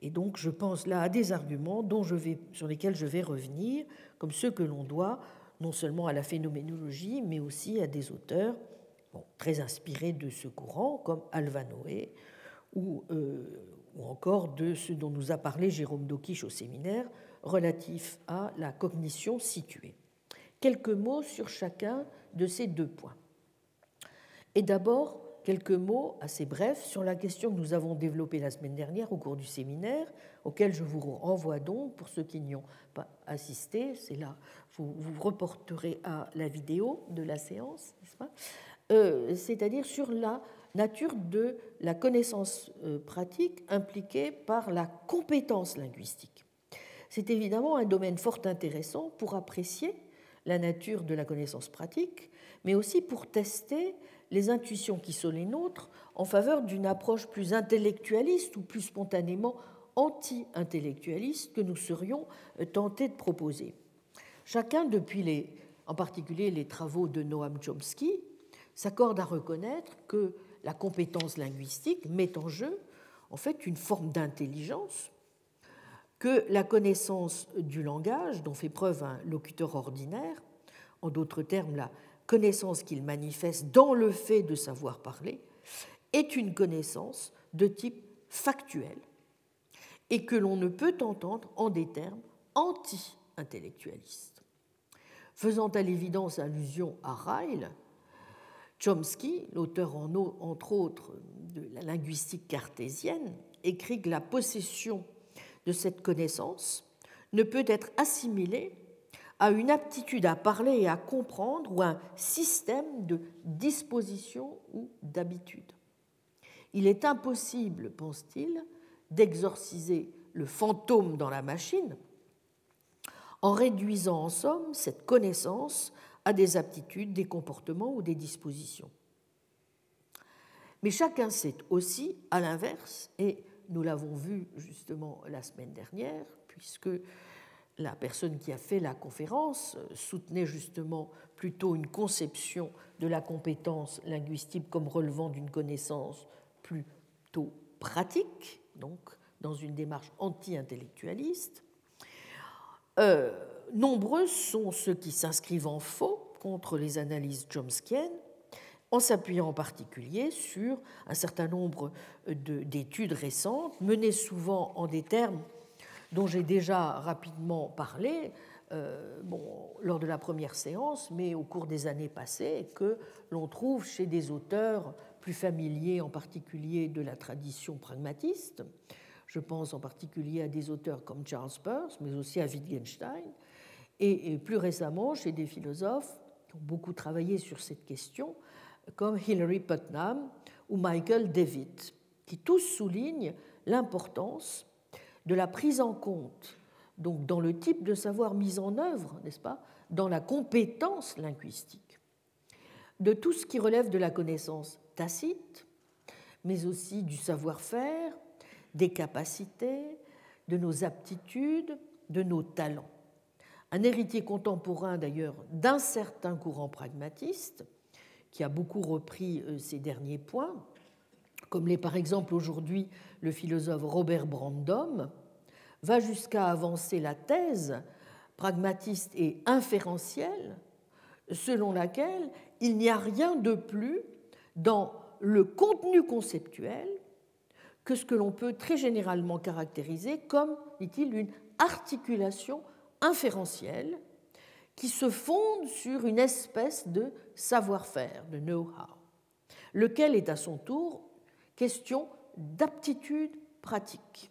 Speaker 2: Et donc je pense là à des arguments dont je vais, sur lesquels je vais revenir, comme ceux que l'on doit non seulement à la phénoménologie, mais aussi à des auteurs très inspirés de ce courant, comme Alva Noé, ou, euh, ou encore de ce dont nous a parlé Jérôme Dokish au séminaire, relatif à la cognition située. Quelques mots sur chacun de ces deux points. Et d'abord, quelques mots assez brefs sur la question que nous avons développée la semaine dernière au cours du séminaire, auquel je vous renvoie donc pour ceux qui n'y ont pas assisté. C'est là, vous vous reporterez à la vidéo de la séance, n'est-ce pas? Euh, C'est-à-dire sur la nature de la connaissance euh, pratique impliquée par la compétence linguistique. C'est évidemment un domaine fort intéressant pour apprécier la nature de la connaissance pratique, mais aussi pour tester les intuitions qui sont les nôtres en faveur d'une approche plus intellectualiste ou plus spontanément anti-intellectualiste que nous serions euh, tentés de proposer. Chacun, depuis les, en particulier les travaux de Noam Chomsky, s'accorde à reconnaître que la compétence linguistique met en jeu en fait une forme d'intelligence que la connaissance du langage dont fait preuve un locuteur ordinaire, en d'autres termes la connaissance qu'il manifeste dans le fait de savoir parler, est une connaissance de type factuel et que l'on ne peut entendre en des termes anti-intellectualistes. Faisant à l'évidence allusion à Ryle, Chomsky, l'auteur entre autres de la linguistique cartésienne, écrit que la possession de cette connaissance ne peut être assimilée à une aptitude à parler et à comprendre ou un système de disposition ou d'habitude. Il est impossible, pense-t-il, d'exorciser le fantôme dans la machine en réduisant en somme cette connaissance à des aptitudes, des comportements ou des dispositions. Mais chacun sait aussi, à l'inverse, et nous l'avons vu justement la semaine dernière, puisque la personne qui a fait la conférence soutenait justement plutôt une conception de la compétence linguistique comme relevant d'une connaissance plutôt pratique, donc dans une démarche anti-intellectualiste. Euh, nombreux sont ceux qui s'inscrivent en faux contre les analyses chomskiennes, en s'appuyant en particulier sur un certain nombre d'études récentes, menées souvent en des termes dont j'ai déjà rapidement parlé euh, lors de la première séance, mais au cours des années passées, que l'on trouve chez des auteurs plus familiers, en particulier de la tradition pragmatiste. Je pense en particulier à des auteurs comme Charles Peirce, mais aussi à Wittgenstein, et, plus récemment chez des philosophes qui ont beaucoup travaillé sur cette question, comme Hilary Putnam ou Michael David, qui tous soulignent l'importance de la prise en compte, donc dans le type de savoir mis en œuvre, n'est-ce pas, dans la compétence linguistique, de tout ce qui relève de la connaissance tacite, mais aussi du savoir-faire, des capacités, de nos aptitudes, de nos talents. Un héritier contemporain d'ailleurs d'un certain courant pragmatiste, qui a beaucoup repris euh, ces derniers points, comme l'est par exemple aujourd'hui le philosophe Robert Brandom, va jusqu'à avancer la thèse pragmatiste et inférentielle selon laquelle il n'y a rien de plus dans le contenu conceptuel que ce que l'on peut très généralement caractériser comme, dit-il, une articulation inférentielle qui se fonde sur une espèce de savoir-faire, de know-how, lequel est à son tour question d'aptitude pratique.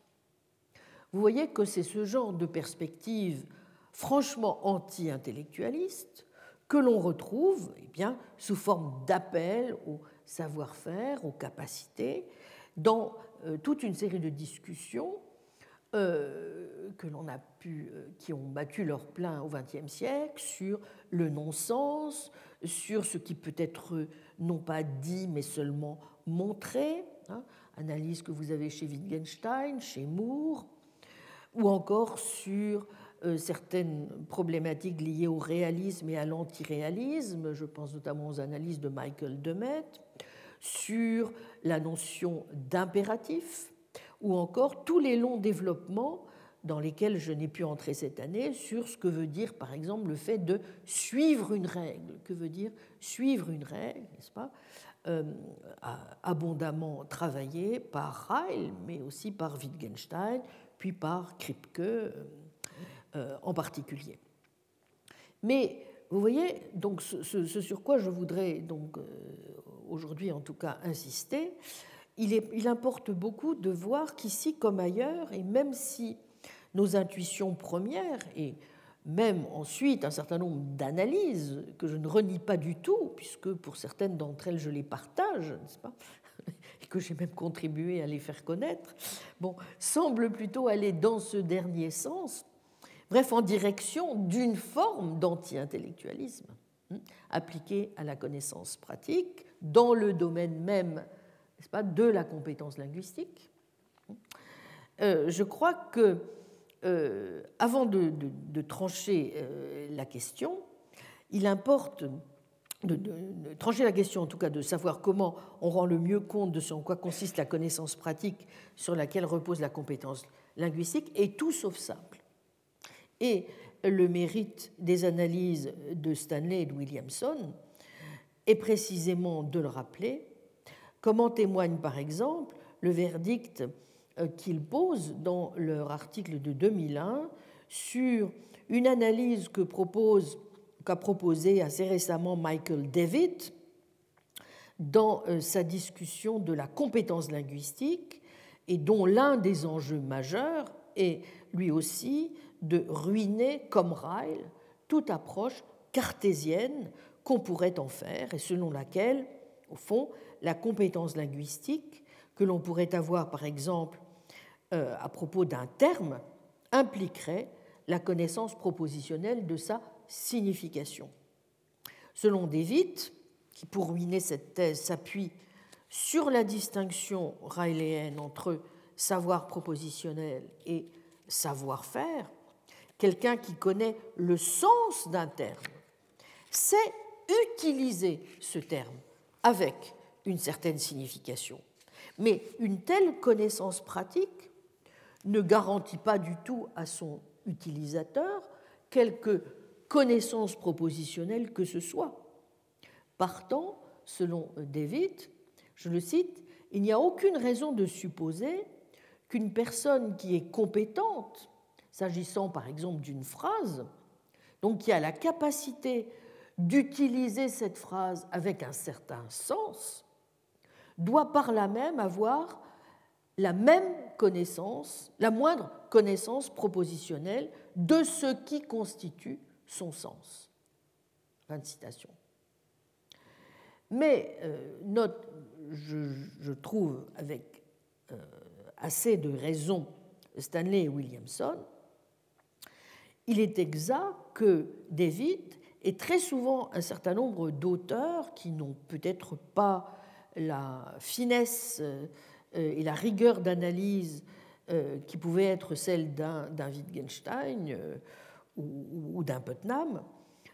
Speaker 2: Vous voyez que c'est ce genre de perspective franchement anti-intellectualiste que l'on retrouve eh bien, sous forme d'appel au savoir-faire, aux capacités, dans euh, toute une série de discussions euh, que l'on a pu, euh, qui ont battu leur plein au XXe siècle sur le non-sens, sur ce qui peut être non pas dit mais seulement montré, hein, analyse que vous avez chez Wittgenstein, chez Moore, ou encore sur euh, certaines problématiques liées au réalisme et à l'antiréalisme, je pense notamment aux analyses de Michael Demet, sur la notion d'impératif, ou encore tous les longs développements dans lesquels je n'ai pu entrer cette année sur ce que veut dire, par exemple, le fait de suivre une règle. Que veut dire suivre une règle, n'est-ce pas? Abondamment travaillé par Ryle, mais aussi par Wittgenstein, puis par Kripke euh, euh, en particulier. Mais vous voyez, donc ce, sur quoi je voudrais donc aujourd'hui en tout cas insister, il, importe beaucoup de voir qu'ici comme ailleurs, et même si nos intuitions premières, et même ensuite un certain nombre d'analyses que je ne renie pas du tout, puisque pour certaines d'entre elles je les partage, n'est-ce pas et que j'ai même contribué à les faire connaître, bon, semblent plutôt aller dans ce dernier sens, bref, en direction d'une forme d'anti-intellectualisme hein, appliqué à la connaissance pratique dans le domaine même pas, de la compétence linguistique. Euh, je crois que, euh, avant de, trancher euh, la question, il importe de, trancher la question, en tout cas de savoir comment on rend le mieux compte de ce en quoi consiste la connaissance pratique sur laquelle repose la compétence linguistique est tout sauf simple. Et le mérite des analyses de Stanley et de Williamson est précisément de le rappeler, comme en témoigne par exemple le verdict qu'ils posent dans leur article de 2001 sur une analyse que propose qu'a proposé assez récemment Michael David dans euh, sa discussion de la compétence linguistique et dont l'un des enjeux majeurs est lui aussi de ruiner comme Ryle toute approche cartésienne qu'on pourrait en faire et selon laquelle, au fond, la compétence linguistique que l'on pourrait avoir par exemple euh, à propos d'un terme impliquerait la connaissance propositionnelle de sa signification. Selon David, qui pour ruiner cette thèse s'appuie sur la distinction rayléenne entre savoir propositionnel et savoir-faire, quelqu'un qui connaît le sens d'un terme sait utiliser ce terme avec une certaine signification. Mais une telle connaissance pratique ne garantit pas du tout à son utilisateur quelque connaissance propositionnelle que ce soit. Partant, selon David, je le cite, il n'y a aucune raison de supposer qu'une personne qui est compétente, s'agissant par exemple d'une phrase, donc qui a la capacité d'utiliser cette phrase avec un certain sens, doit par là même avoir la même connaissance, la moindre connaissance propositionnelle de ce qui constitue son sens. Fin de citation. Mais euh, note, je, trouve avec euh, assez de raison Stanley et Williamson, il est exact que David et très souvent un certain nombre d'auteurs qui n'ont peut-être pas la finesse euh, et la rigueur d'analyse qui pouvait être celle d'un Wittgenstein ou d'un Putnam,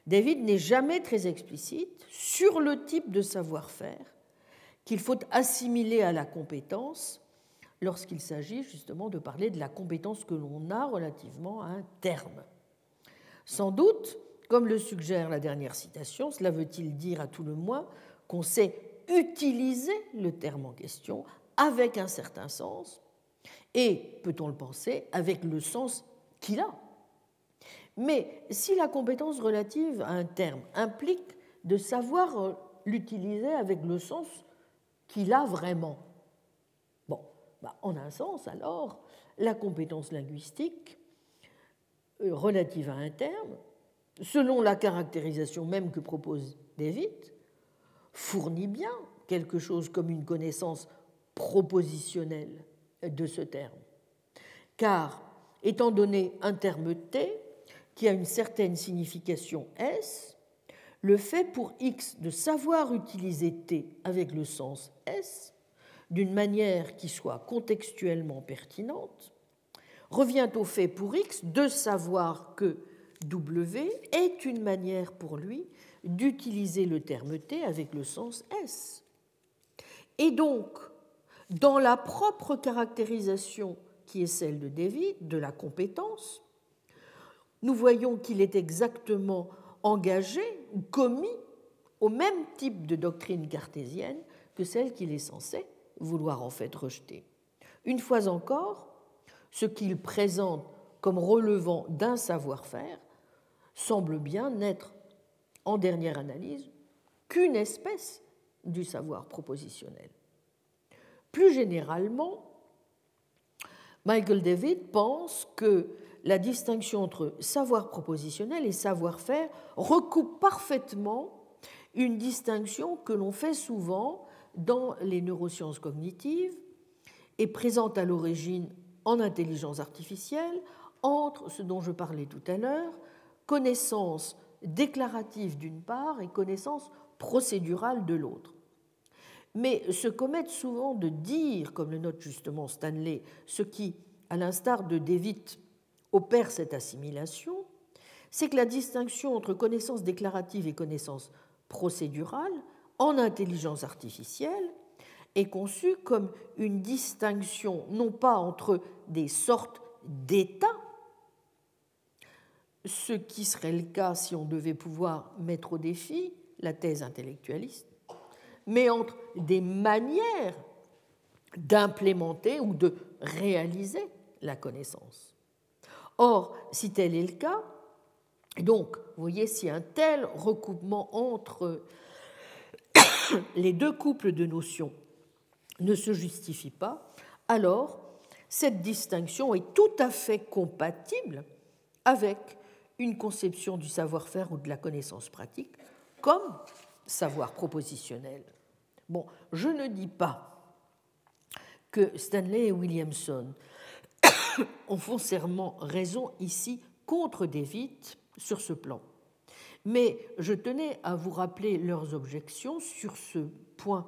Speaker 2: David n'est jamais très explicite sur le type de savoir-faire qu'il faut assimiler à la compétence lorsqu'il s'agit justement de parler de la compétence que l'on a relativement à un terme. Sans doute, comme le suggère la dernière citation, cela veut-il dire à tout le moins qu'on sait utiliser le terme en question avec un certain sens et, peut-on le penser, avec le sens qu'il a. Mais si la compétence relative à un terme implique de savoir l'utiliser avec le sens qu'il a vraiment, bon, bah, en un sens alors, la compétence linguistique euh, relative à un terme, selon la caractérisation même que propose David, fournit bien quelque chose comme une connaissance propositionnelle de ce terme. Car, étant donné un terme T, qui a une certaine signification S, le fait pour X de savoir utiliser T avec le sens S d'une manière qui soit contextuellement pertinente revient au fait pour X de savoir que W est une manière pour lui d'utiliser le terme T avec le sens S. Et donc, dans la propre caractérisation qui est celle de David, de la compétence, nous voyons qu'il est exactement engagé ou commis au même type de doctrine cartésienne que celle qu'il est censé vouloir en fait rejeter. Une fois encore, ce qu'il présente comme relevant d'un savoir-faire semble bien n'être, en dernière analyse, qu'une espèce du savoir propositionnel. Plus généralement, Michael David pense que la distinction entre savoir propositionnel et savoir-faire recoupe parfaitement une distinction que l'on fait souvent dans les neurosciences cognitives et présente à l'origine en intelligence artificielle entre ce dont je parlais tout à l'heure, connaissance déclarative d'une part et connaissance procédurale de l'autre. Mais se commettent souvent de dire, comme le note justement Stanley, ce qui, à l'instar de David, opère cette assimilation, c'est que la distinction entre connaissance déclarative et connaissance procédurale en intelligence artificielle est conçue comme une distinction non pas entre des sortes d'état, ce qui serait le cas si on devait pouvoir mettre au défi la thèse intellectualiste, mais entre des manières d'implémenter ou de réaliser la connaissance. Or, si tel est le cas, donc, vous voyez, si un tel recoupement entre les deux couples de notions ne se justifie pas, alors cette distinction est tout à fait compatible avec une conception du savoir-faire ou de la connaissance pratique comme savoir propositionnel. Bon, je ne dis pas que Stanley et Williamson ont foncièrement raison ici contre David sur ce plan. Mais je tenais à vous rappeler leurs objections sur ce point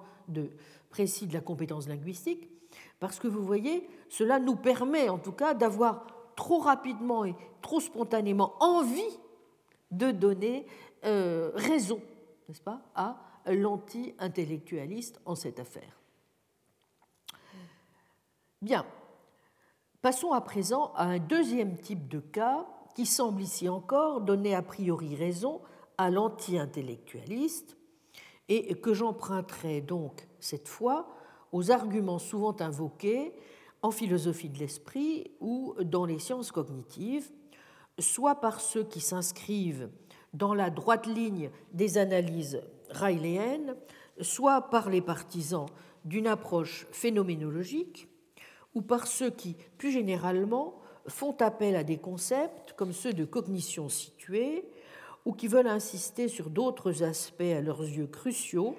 Speaker 2: précis de la compétence linguistique, parce que vous voyez, cela nous permet en tout cas d'avoir trop rapidement et trop spontanément envie de donner euh, raison, n'est-ce pas, à l'anti-intellectualiste en cette affaire. Bien, passons à présent à un deuxième type de cas qui semble ici encore donner a priori raison à l'anti-intellectualiste et que j'emprunterai donc cette fois aux arguments souvent invoqués en philosophie de l'esprit ou dans les sciences cognitives, soit par ceux qui s'inscrivent dans la droite ligne des analyses railéennes, soit par les partisans d'une approche phénoménologique, ou par ceux qui, plus généralement, font appel à des concepts comme ceux de cognition située, ou qui veulent insister sur d'autres aspects à leurs yeux cruciaux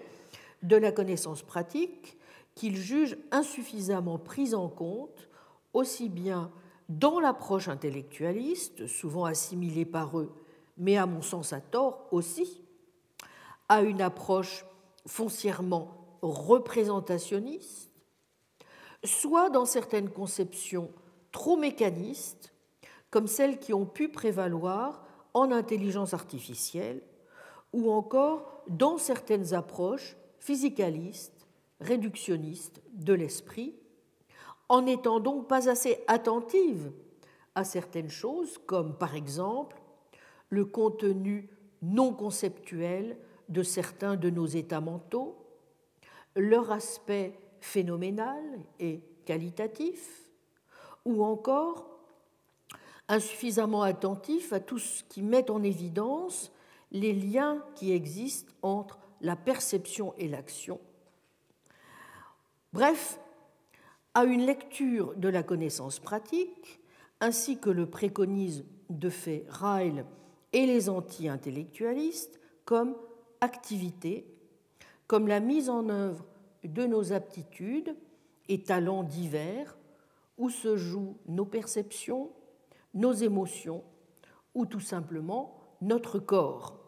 Speaker 2: de la connaissance pratique qu'ils jugent insuffisamment pris en compte, aussi bien dans l'approche intellectualiste, souvent assimilée par eux, mais à mon sens à tort aussi, à une approche foncièrement représentationniste, soit dans certaines conceptions trop mécanistes, comme celles qui ont pu prévaloir en intelligence artificielle, ou encore dans certaines approches physicalistes, réductionnistes de l'esprit, en n'étant donc pas assez attentive à certaines choses, comme par exemple le contenu non conceptuel de certains de nos états mentaux, leur aspect phénoménal et qualitatif, ou encore insuffisamment attentif à tout ce qui met en évidence les liens qui existent entre la perception et l'action. Bref, à une lecture de la connaissance pratique, ainsi que le préconise de fait Ryle et les anti-intellectualistes, comme activité, comme la mise en œuvre de nos aptitudes et talents divers, où se jouent nos perceptions, nos émotions, ou tout simplement notre corps.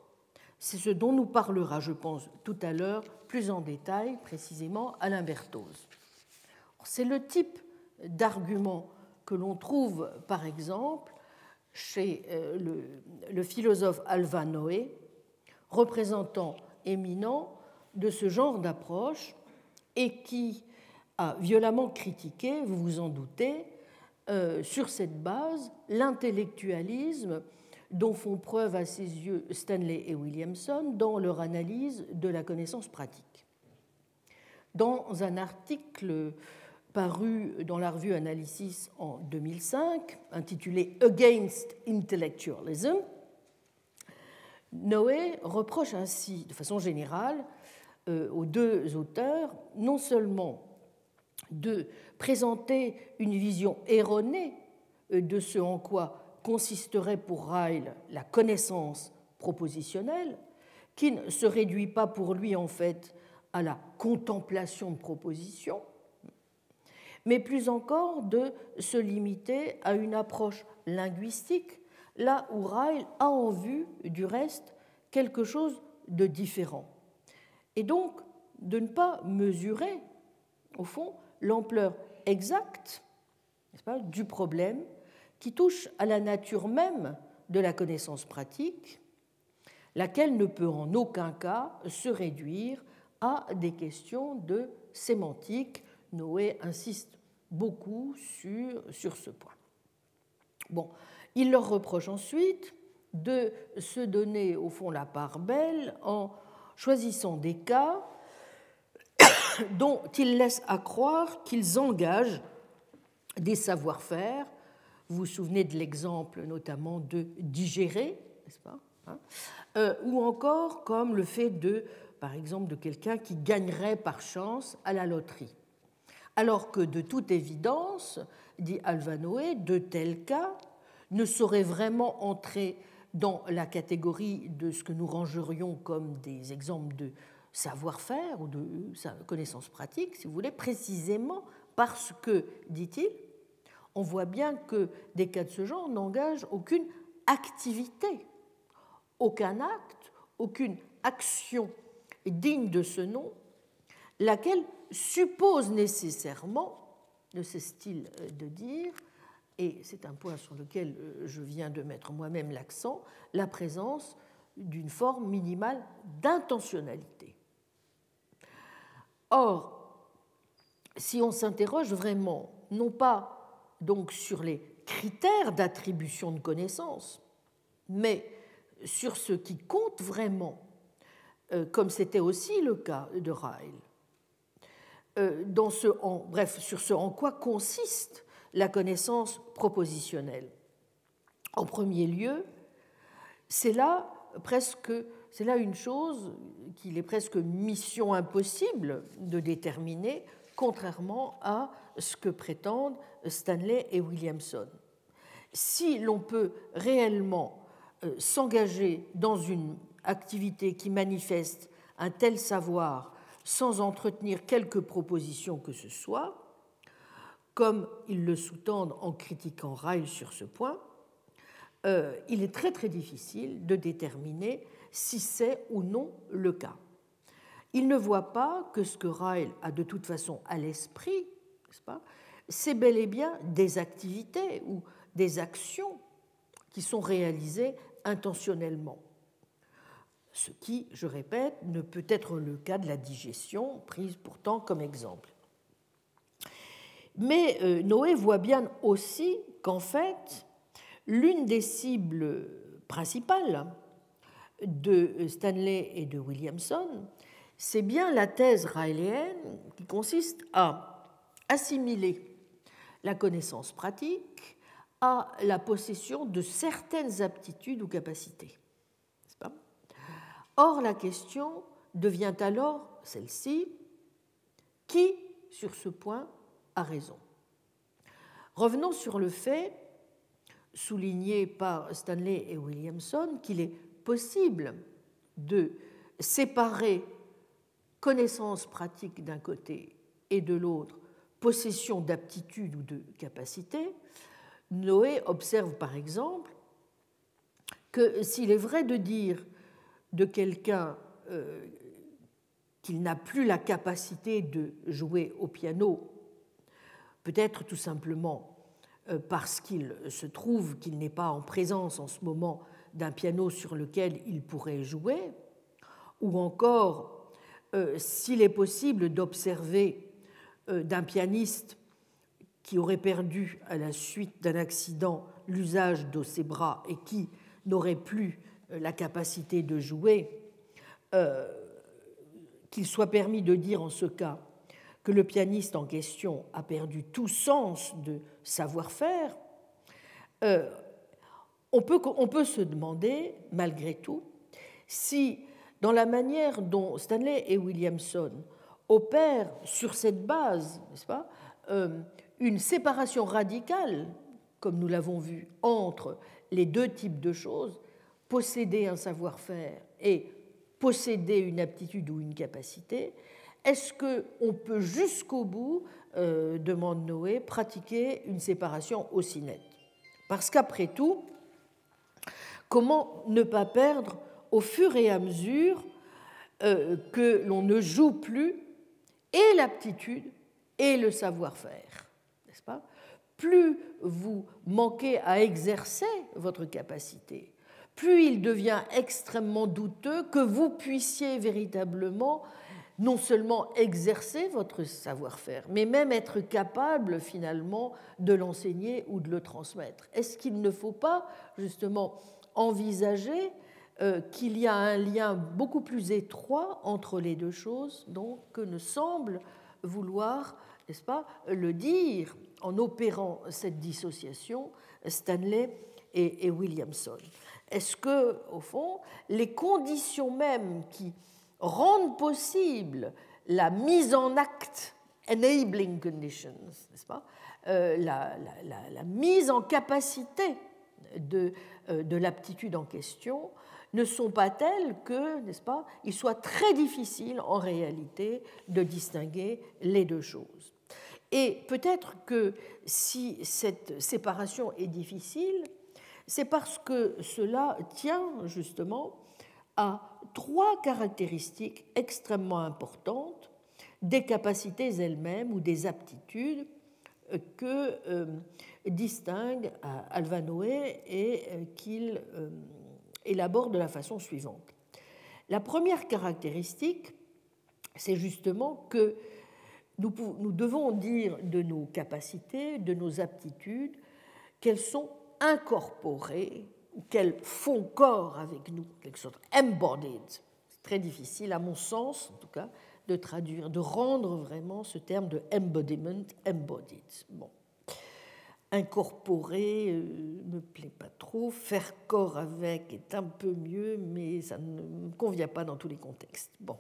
Speaker 2: C'est ce dont nous parlera, je pense, tout à l'heure, plus en détail, précisément, Alain Berthoz. C'est le type d'argument que l'on trouve, par exemple, chez euh, le, philosophe Alva Noé, représentant éminent de ce genre d'approche et qui a violemment critiqué, vous vous en doutez, euh, sur cette base, l'intellectualisme dont font preuve à ses yeux Stanley et Williamson dans leur analyse de la connaissance pratique. Dans un article paru dans la revue Analysis en 2005, intitulé Against Intellectualism, Noé reproche ainsi, de façon générale, euh, aux deux auteurs non seulement de présenter une vision erronée euh, de ce en quoi consisterait pour Ryle la connaissance propositionnelle, qui ne se réduit pas pour lui en fait à la contemplation de propositions, mais plus encore de se limiter à une approche linguistique là où Ryle a en vue, du reste, quelque chose de différent. Et donc, de ne pas mesurer, au fond, l'ampleur exacte du problème qui touche à la nature même de la connaissance pratique, laquelle ne peut en aucun cas se réduire à des questions de sémantique. Noé insiste beaucoup sur, ce point. Il leur reproche ensuite de se donner au fond la part belle en choisissant des cas dont ils laissent accroire qu'ils engagent des savoir-faire. Vous vous souvenez de l'exemple notamment de digérer, n'est-ce pas hein, euh, Ou encore comme le fait de, par exemple, de quelqu'un qui gagnerait par chance à la loterie. Alors que de toute évidence, dit Alvanoé, de tels cas ne sauraient vraiment entrer dans la catégorie de ce que nous rangerions comme des exemples de savoir-faire ou de connaissances pratiques, si vous voulez, précisément parce que, dit-il, on voit bien que des cas de ce genre n'engagent aucune activité, aucun acte, aucune action digne de ce nom, laquelle suppose nécessairement, ne cesse-t-il de dire, et c'est un point sur lequel euh, je viens de mettre moi-même l'accent, la présence d'une forme minimale d'intentionnalité. Or, si on s'interroge vraiment, non pas sur les critères d'attribution de connaissances, mais sur ce qui compte vraiment, euh, comme c'était aussi le cas de Ryle, euh, dans ce, bref, sur ce en quoi consiste la connaissance propositionnelle. En premier lieu, c'est là presque c'est là une chose qu'il est presque mission impossible de déterminer, contrairement à ce que prétendent Stanley et Williamson. Si l'on peut réellement euh, s'engager dans une activité qui manifeste un tel savoir sans entretenir quelque proposition que ce soit, comme ils le sous-tendent en critiquant Ryle sur ce point, euh, il est très très difficile de déterminer si c'est ou non le cas. Il ne voit pas que ce que Ryle a de toute façon à l'esprit, c'est bel et bien des activités ou des actions qui sont réalisées intentionnellement. Ce qui, je répète, ne peut être le cas de la digestion, prise pourtant comme exemple. Mais euh, Noé voit bien aussi qu'en fait, l'une des cibles principales de Stanley et de Williamson, c'est bien la thèse raélienne qui consiste à assimiler la connaissance pratique à la possession de certaines aptitudes ou capacités. Or, la question devient alors celle-ci qui, sur ce point, raison? Revenons sur le fait, souligné par Stanley et Williamson, qu'il est possible de séparer connaissance pratique d'un côté et de l'autre possession d'aptitude ou de capacité. Noé observe par exemple que s'il est vrai de dire de quelqu'un euh, qu'il n'a plus la capacité de jouer au piano peut-être tout simplement euh, parce qu'il se trouve qu'il n'est pas en présence en ce moment d'un piano sur lequel il pourrait jouer, ou encore euh, s'il est possible d'observer d'un pianiste qui aurait perdu à la suite d'un accident l'usage de ses bras et qui n'aurait plus la capacité de jouer, qu'il soit permis de dire en ce cas que le pianiste en question a perdu tout sens de savoir-faire, euh, on, peut, se demander, malgré tout, si dans la manière dont Stanley et Williamson opèrent sur cette base, n'est-ce pas, euh, une séparation radicale, comme nous l'avons vu, entre les deux types de choses, posséder un savoir-faire et posséder une aptitude ou une capacité, est-ce qu'on peut jusqu'au bout, euh, demande Noé, pratiquer une séparation aussi nette? Parce qu'après tout, comment ne pas perdre au fur et à mesure euh, que l'on ne joue plus et l'aptitude et le savoir-faire, n'est-ce pas? Plus vous manquez à exercer votre capacité, plus il devient extrêmement douteux que vous puissiez véritablement non seulement exercer votre savoir-faire, mais même être capable finalement de l'enseigner ou de le transmettre. Est-ce qu'il ne faut pas justement envisager euh, qu'il y a un lien beaucoup plus étroit entre les deux choses, donc que ne semble vouloir, n'est-ce pas, le dire en opérant cette dissociation Stanley et Williamson? Est-ce que, au fond, les conditions mêmes qui rendent possible la mise en acte, enabling conditions, n'est-ce pas, euh, la, mise en capacité de, euh, de l'aptitude en question, ne sont pas telles que, n'est-ce pas, il soit très difficile en réalité de distinguer les deux choses. Et peut-être que si cette séparation est difficile, c'est parce que cela tient justement à trois caractéristiques extrêmement importantes des capacités elles-mêmes ou des aptitudes euh, que euh, distingue euh, Alvanoé et qu'il élabore de la façon suivante. La première caractéristique, c'est justement que nous, nous devons dire de nos capacités, de nos aptitudes, qu'elles sont incorporées qu'elles font corps avec nous, quelque chose embodied. C'est très difficile, à mon sens en tout cas, de traduire, de rendre vraiment ce terme de embodiment embodied. Bon. Incorporer ne me plaît pas trop, faire corps avec est un peu mieux, mais ça ne me convient pas dans tous les contextes. Bon.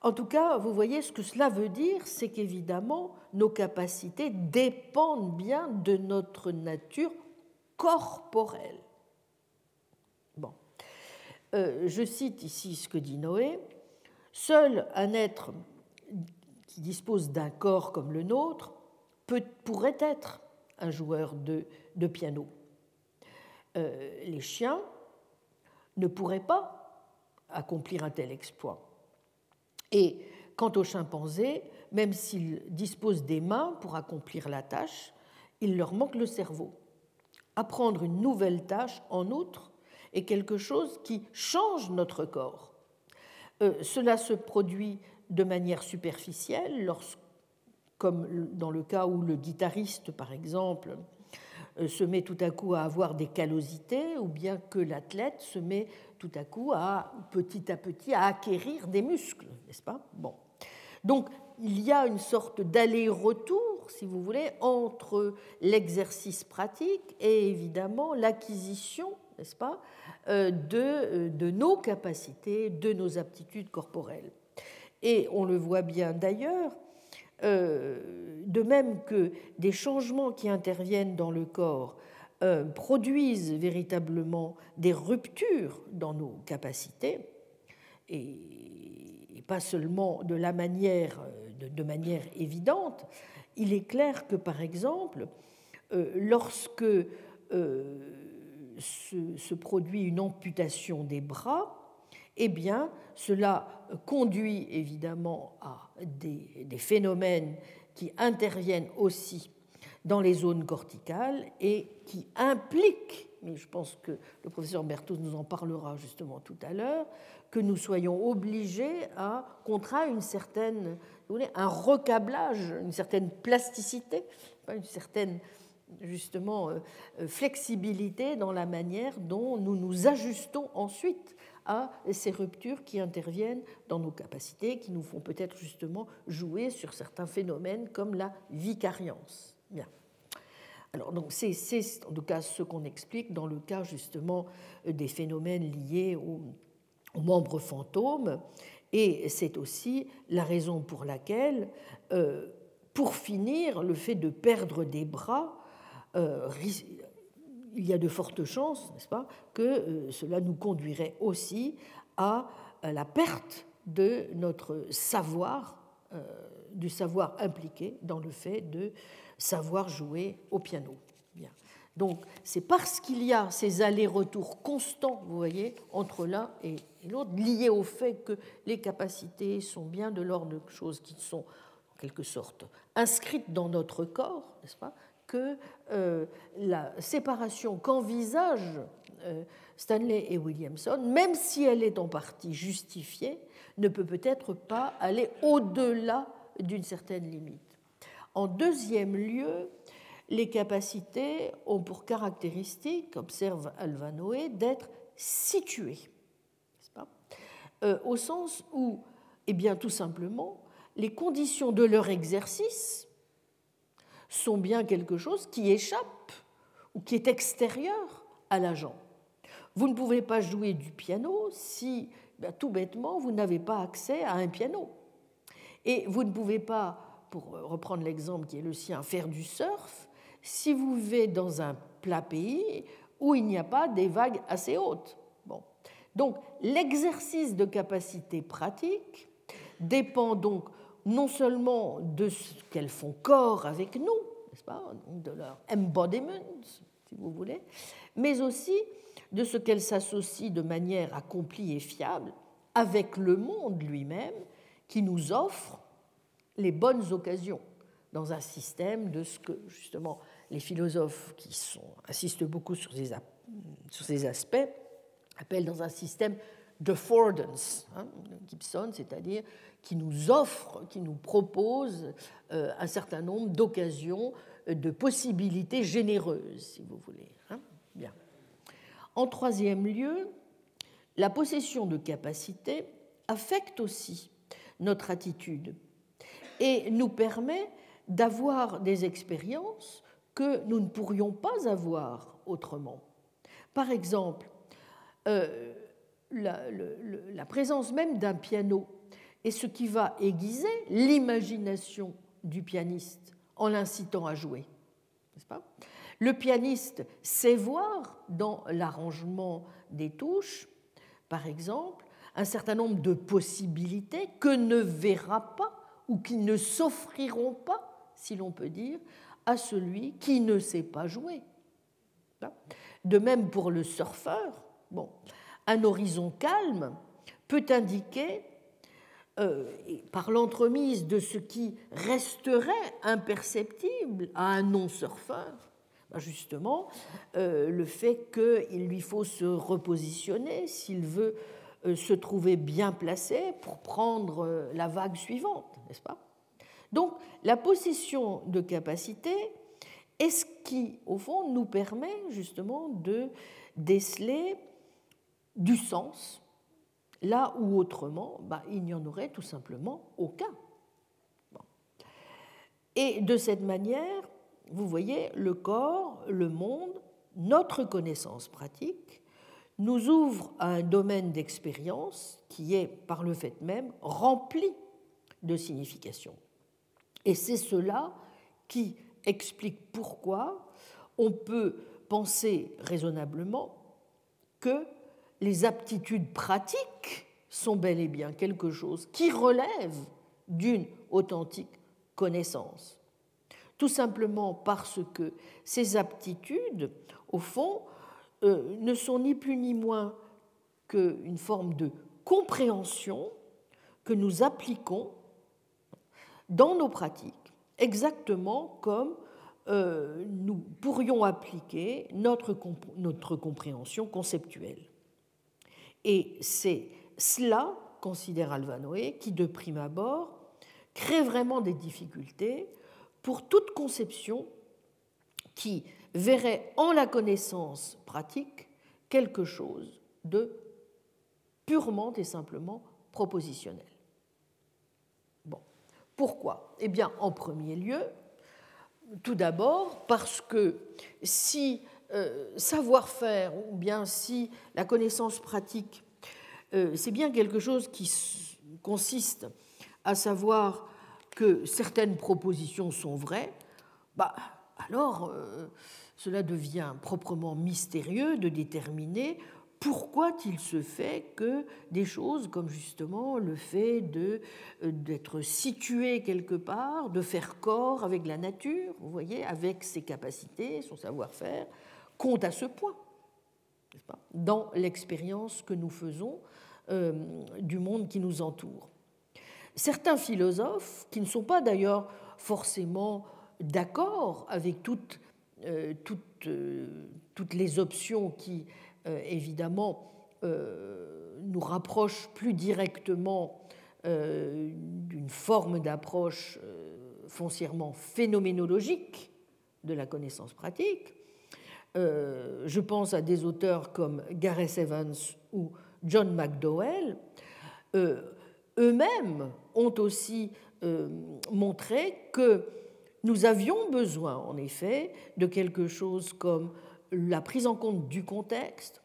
Speaker 2: En tout cas, vous voyez, ce que cela veut dire, c'est qu'évidemment, nos capacités dépendent bien de notre nature corporelle. Euh, je cite ici ce que dit Noé, Seul un être qui dispose d'un corps comme le nôtre pourrait être un joueur de, piano. Euh, les chiens ne pourraient pas accomplir un tel exploit. Et quant aux chimpanzés, même s'ils disposent des mains pour accomplir la tâche, il leur manque le cerveau. Apprendre une nouvelle tâche, en outre, est quelque chose qui change notre corps. Euh, cela se produit de manière superficielle, comme dans le cas où le guitariste, par exemple, euh, se met tout à coup à avoir des callosités, ou bien que l'athlète se met tout à coup à, petit à petit, à acquérir des muscles, n'est-ce pas? Bon. Donc, il y a une sorte d'aller-retour, si vous voulez, entre l'exercice pratique et évidemment l'acquisition n'est-ce pas, euh, euh, de, nos capacités, de nos aptitudes corporelles. Et on le voit bien d'ailleurs, euh, de même que des changements qui interviennent dans le corps produisent véritablement des ruptures dans nos capacités, et, pas seulement de la manière, de, manière évidente, il est clair que par exemple, lorsque se, produit une amputation des bras, eh bien, cela conduit évidemment à des, phénomènes qui interviennent aussi dans les zones corticales et qui impliquent, mais je pense que le professeur Berthaud nous en parlera justement tout à l'heure, que nous soyons obligés à contraindre une certaine, un recablage, une certaine plasticité, une certaine justement euh, euh, flexibilité dans la manière dont nous nous ajustons ensuite à ces ruptures qui interviennent dans nos capacités, qui nous font peut-être justement jouer sur certains phénomènes comme la vicariance. Bien. Alors, donc, c'est, en tout cas ce qu'on explique dans le cas justement des phénomènes liés aux, membres fantômes, et c'est aussi la raison pour laquelle, euh, pour finir, le fait de perdre des bras euh, il y a de fortes chances, n'est-ce pas, que euh, cela nous conduirait aussi à la perte de notre savoir, du savoir impliqué dans le fait de savoir jouer au piano. Bien. Donc c'est parce qu'il y a ces allers-retours constants, vous voyez, entre l'un et l'autre, liés au fait que les capacités sont bien de l'ordre de choses qui sont en quelque sorte inscrites dans notre corps, n'est-ce pas, que euh, la séparation qu'envisage Stanley et Williamson, même si elle est en partie justifiée, ne peut peut-être pas aller au-delà d'une certaine limite. En deuxième lieu, les capacités ont pour caractéristique, observe Alvanoé, d'être situées, euh, au sens où, eh bien, tout simplement, les conditions de leur exercice sont bien quelque chose qui échappe ou qui est extérieur à l'agent. Vous ne pouvez pas jouer du piano si, ben, tout bêtement, vous n'avez pas accès à un piano. Et vous ne pouvez pas, pour reprendre l'exemple qui est le sien, faire du surf si vous vivez dans un plat pays où il n'y a pas des vagues assez hautes. Donc l'exercice de capacité pratique dépend donc non seulement de ce qu'elles font corps avec nous, n'est-ce pas, de leur embodiment, si vous voulez, mais aussi de ce qu'elles s'associent de manière accomplie et fiable avec le monde lui-même qui nous offre les bonnes occasions dans un système de ce que justement les philosophes qui insistent beaucoup sur ces aspects appellent dans un système d'affordance, hein, Gibson, c'est-à-dire qui nous offre, qui nous propose euh, un certain nombre d'occasions, euh, de possibilités généreuses, si vous voulez. Hein. Bien. En troisième lieu, la possession de capacités affecte aussi notre attitude et nous permet d'avoir des expériences que nous ne pourrions pas avoir autrement. Par exemple, euh, la, présence même d'un piano est ce qui va aiguiser l'imagination du pianiste en l'incitant à jouer. Pas? Le pianiste sait voir dans l'arrangement des touches, par exemple, un certain nombre de possibilités que ne verra pas ou qui ne s'offriront pas, si l'on peut dire, à celui qui ne sait pas jouer. De même pour le surfeur, bon, un horizon calme peut indiquer, euh, par l'entremise de ce qui resterait imperceptible à un non-surfeur, ben justement euh, le fait qu'il lui faut se repositionner s'il veut euh, se trouver bien placé pour prendre la vague suivante, n'est-ce pas? Donc la possession de capacité est ce qui, au fond, nous permet justement de déceler du sens là où autrement bah, il n'y en aurait tout simplement aucun. Et de cette manière, vous voyez, le corps, le monde, notre connaissance pratique nous ouvre à un domaine d'expérience qui est, par le fait même, rempli de signification. Et c'est cela qui explique pourquoi on peut penser raisonnablement que les aptitudes pratiques sont bel et bien quelque chose qui relève d'une authentique connaissance. Tout simplement parce que ces aptitudes, au fond, euh, ne sont ni plus ni moins qu'une forme de compréhension que nous appliquons dans nos pratiques, exactement comme euh, nous pourrions appliquer notre, notre compréhension conceptuelle. Et c'est cela, considère Alvanoé, qui de prime abord crée vraiment des difficultés pour toute conception qui verrait en la connaissance pratique quelque chose de purement et simplement propositionnel. Pourquoi? Eh bien, en premier lieu, tout d'abord parce que si savoir-faire ou bien si la connaissance pratique, euh, c'est bien quelque chose qui consiste à savoir que certaines propositions sont vraies, bah, alors euh, cela devient proprement mystérieux de déterminer pourquoi il se fait que des choses comme justement le fait euh, d'être situé quelque part, de faire corps avec la nature, vous voyez, avec ses capacités, son savoir-faire, comptent à ce point dans l'expérience que nous faisons euh, du monde qui nous entoure. Certains philosophes, qui ne sont pas d'ailleurs forcément d'accord avec toutes, euh, toutes, toutes les options qui évidemment, nous rapproche plus directement d'une forme d'approche foncièrement phénoménologique de la connaissance pratique. Je pense à des auteurs comme Gareth Evans ou John McDowell. Eux-mêmes ont aussi montré que nous avions besoin, en effet, de quelque chose comme la prise en compte du contexte,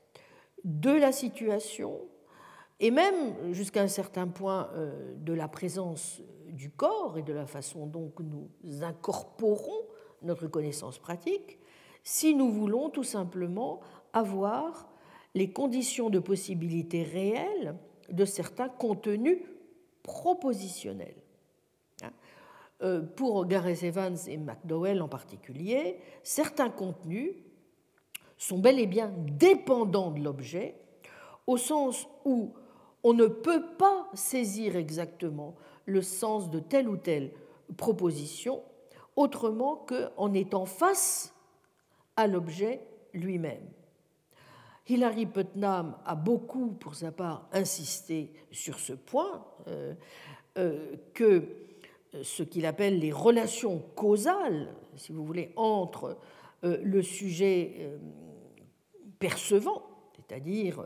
Speaker 2: de la situation, et même jusqu'à un certain point euh, de la présence du corps et de la façon dont nous incorporons notre connaissance pratique, si nous voulons tout simplement avoir les conditions de possibilité réelles de certains contenus propositionnels. Euh, pour Gareth Evans et McDowell en particulier, certains contenus sont bel et bien dépendants de l'objet, au sens où on ne peut pas saisir exactement le sens de telle ou telle proposition autrement qu'en étant face à l'objet lui-même. Hilary Putnam a beaucoup, pour sa part, insisté sur ce point, euh, euh, que ce qu'il appelle les relations causales, si vous voulez, entre euh, le sujet percevant, c'est-à-dire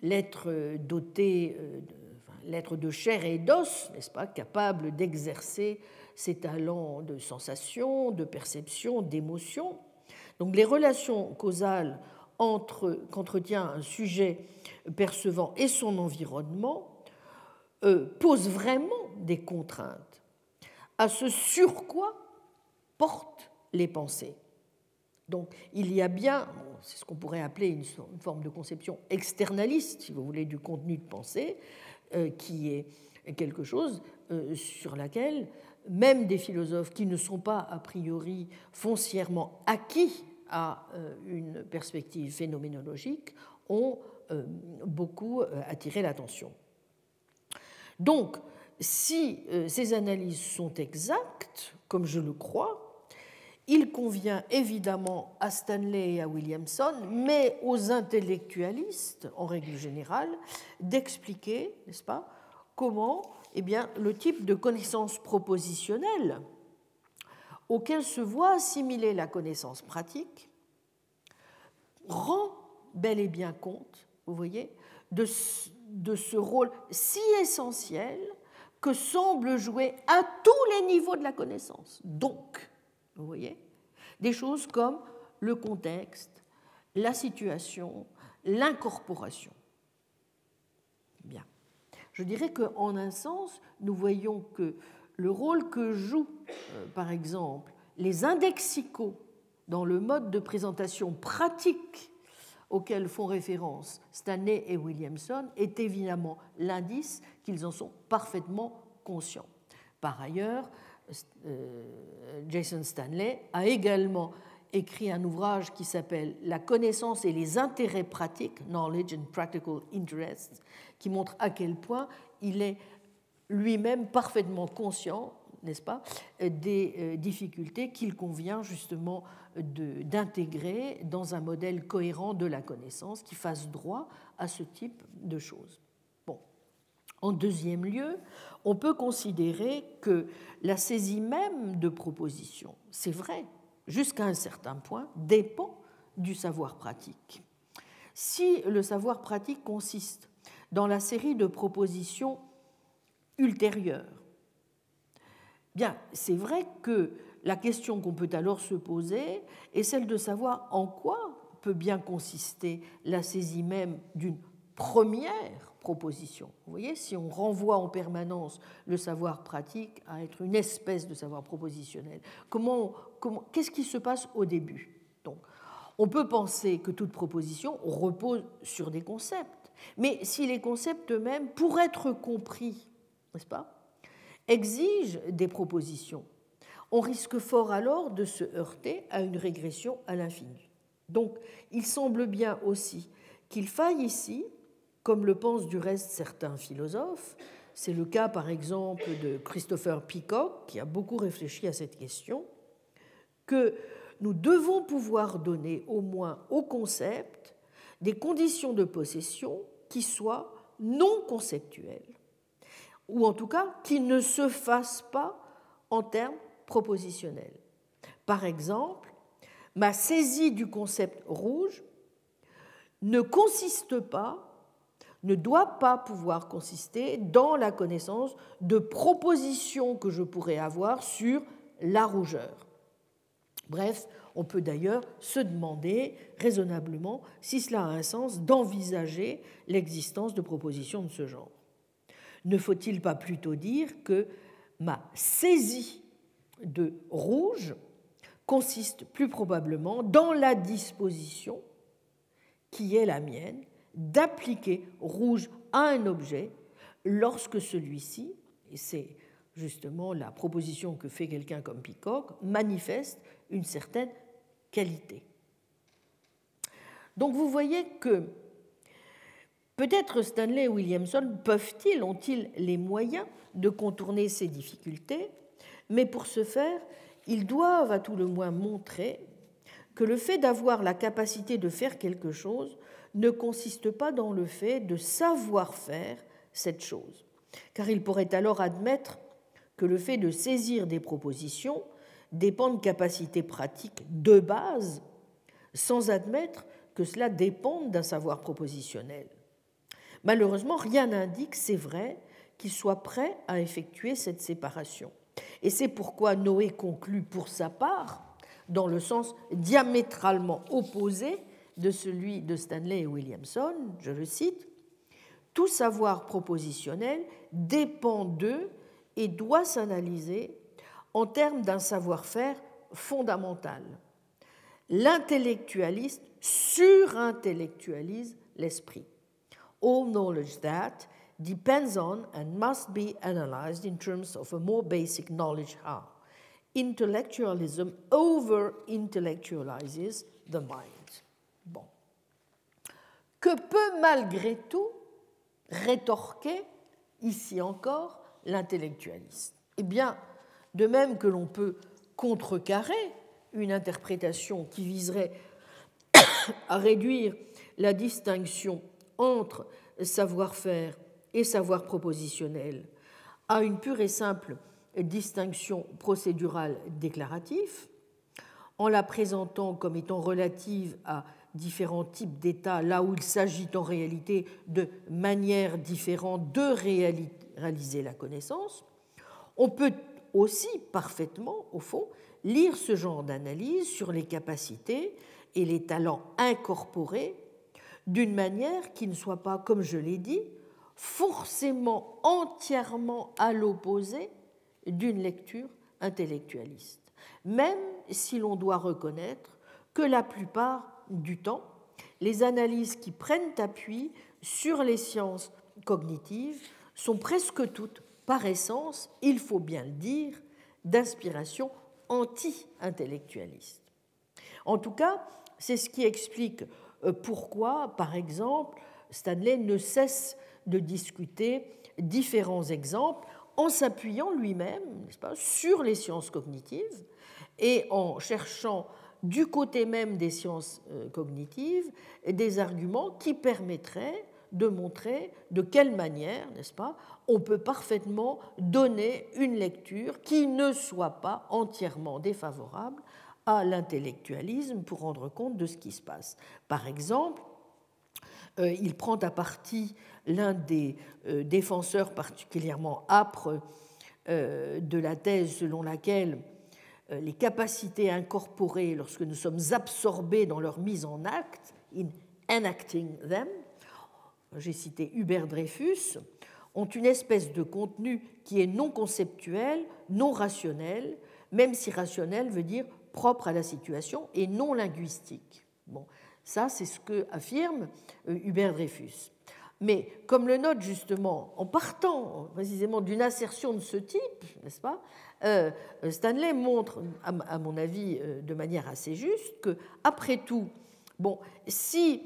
Speaker 2: l'être doté, l'être de chair et d'os, n'est-ce pas, capable d'exercer ses talents de sensation, de perception, d'émotion. Donc les relations causales entre qu'entretient un sujet percevant et son environnement posent vraiment des contraintes à ce sur quoi portent les pensées. Donc il y a bien, c'est ce qu'on pourrait appeler une, forme de conception externaliste, si vous voulez, du contenu de pensée, euh, qui est quelque chose euh, sur laquelle même des philosophes qui ne sont pas a priori foncièrement acquis à euh, une perspective phénoménologique ont beaucoup attiré l'attention. Donc, si euh, ces analyses sont exactes, comme je le crois, il convient évidemment à Stanley et à Williamson, mais aux intellectualistes en règle générale, d'expliquer, n'est-ce pas, comment eh bien, le type de connaissance propositionnelle auquel se voit assimiler la connaissance pratique rend bel et bien compte, vous voyez, de, de ce rôle si essentiel que semble jouer à tous les niveaux de la connaissance. Donc, vous voyez, des choses comme le contexte, la situation, l'incorporation. Bien. Je dirais qu'en un sens, nous voyons que le rôle que jouent, euh, par exemple, les indexicaux dans le mode de présentation pratique auxquels font référence Stanley et Williamson est évidemment l'indice qu'ils en sont parfaitement conscients. Par ailleurs, euh, Jason Stanley a également écrit un ouvrage qui s'appelle La connaissance et les intérêts pratiques, Knowledge and Practical Interests, qui montre à quel point il est lui-même parfaitement conscient, n'est-ce pas, des euh, difficultés qu'il convient justement d'intégrer dans un modèle cohérent de la connaissance qui fasse droit à ce type de choses. Bon. En deuxième lieu, on peut considérer que la saisie même de propositions, c'est vrai, jusqu'à un certain point, dépend du savoir pratique. Si le savoir pratique consiste dans la série de propositions ultérieures, bien, c'est vrai que la question qu'on peut alors se poser est celle de savoir en quoi peut bien consister la saisie même d'une première proposition. Vous voyez, si on renvoie en permanence le savoir pratique à être une espèce de savoir propositionnel, comment, comment, qu'est-ce qui se passe au début? Donc, on peut penser que toute proposition repose sur des concepts, mais si les concepts eux-mêmes, pour être compris, n'est-ce pas, exigent des propositions, on risque fort alors de se heurter à une régression à l'infini. Donc, il semble bien aussi qu'il faille ici, comme le pensent du reste certains philosophes, c'est le cas par exemple de Christopher Peacock, qui a beaucoup réfléchi à cette question, que nous devons pouvoir donner au moins au concept des conditions de possession qui soient non conceptuelles, ou en tout cas qui ne se fassent pas en termes propositionnels. Par exemple, ma saisie du concept rouge ne consiste pas, ne doit pas pouvoir consister dans la connaissance de propositions que je pourrais avoir sur la rougeur. Bref, on peut d'ailleurs se demander raisonnablement si cela a un sens d'envisager l'existence de propositions de ce genre. Ne faut-il pas plutôt dire que ma saisie de rouge consiste plus probablement dans la disposition qui est la mienne d'appliquer rouge à un objet lorsque celui-ci, et c'est justement la proposition que fait quelqu'un comme Peacock, manifeste une certaine qualité. Donc vous voyez que peut-être Stanley et Williamson peuvent-ils, ont-ils les moyens de contourner ces difficultés, mais pour ce faire, ils doivent à tout le moins montrer que le fait d'avoir la capacité de faire quelque chose ne consiste pas dans le fait de savoir faire cette chose, car ils pourraient alors admettre que le fait de saisir des propositions dépend de capacités pratiques de base, sans admettre que cela dépende d'un savoir propositionnel. Malheureusement, rien n'indique, c'est vrai, qu'ils soient prêts à effectuer cette séparation. Et c'est pourquoi Noé conclut pour sa part, dans le sens diamétralement opposé de celui de Stanley et Williamson, je le cite, Tout savoir propositionnel dépend d'eux et doit s'analyser en termes d'un savoir-faire fondamental. L'intellectualiste surintellectualise l'esprit. All knowledge that depends on and must be analyzed in terms of a more basic knowledge how. Intellectualism over-intellectualizes the mind. Bon. Que peut malgré tout rétorquer, ici encore, l'intellectualiste? Eh bien, de même que l'on peut contrecarrer une interprétation qui viserait à réduire la distinction entre savoir-faire et savoir propositionnel à une pure et simple distinction procédurale déclarative, en la présentant comme étant relative à différents types d'États, là où il s'agit en réalité de manières différentes de réaliser la connaissance, on peut aussi parfaitement, au fond, lire ce genre d'analyse sur les capacités et les talents incorporés d'une manière qui ne soit pas, comme je l'ai dit, forcément entièrement à l'opposé d'une lecture intellectualiste, même si l'on doit reconnaître que la plupart du temps, les analyses qui prennent appui sur les sciences cognitives sont presque toutes, par essence, il faut bien le dire, d'inspiration anti-intellectualiste. En tout cas, c'est ce qui explique pourquoi, par exemple, Stanley ne cesse de discuter différents exemples en s'appuyant lui-même sur les sciences cognitives et en cherchant du côté même des sciences euh, cognitives des arguments qui permettraient de montrer de quelle manière, n'est-ce pas, on peut parfaitement donner une lecture qui ne soit pas entièrement défavorable à l'intellectualisme pour rendre compte de ce qui se passe. Par exemple, euh, il prend à partie l'un des euh, défenseurs particulièrement âpres euh, de la thèse selon laquelle les capacités incorporées lorsque nous sommes absorbés dans leur mise en acte, in enacting them, j'ai cité Hubert Dreyfus, ont une espèce de contenu qui est non conceptuel, non rationnel, même si rationnel veut dire propre à la situation et non linguistique. Bon, ça, c'est ce que affirme euh, Hubert Dreyfus. Mais comme le note justement, en partant précisément d'une assertion de ce type, n'est-ce pas, euh, Stanley montre, à mon avis, euh, de manière assez juste, que après tout, bon, si,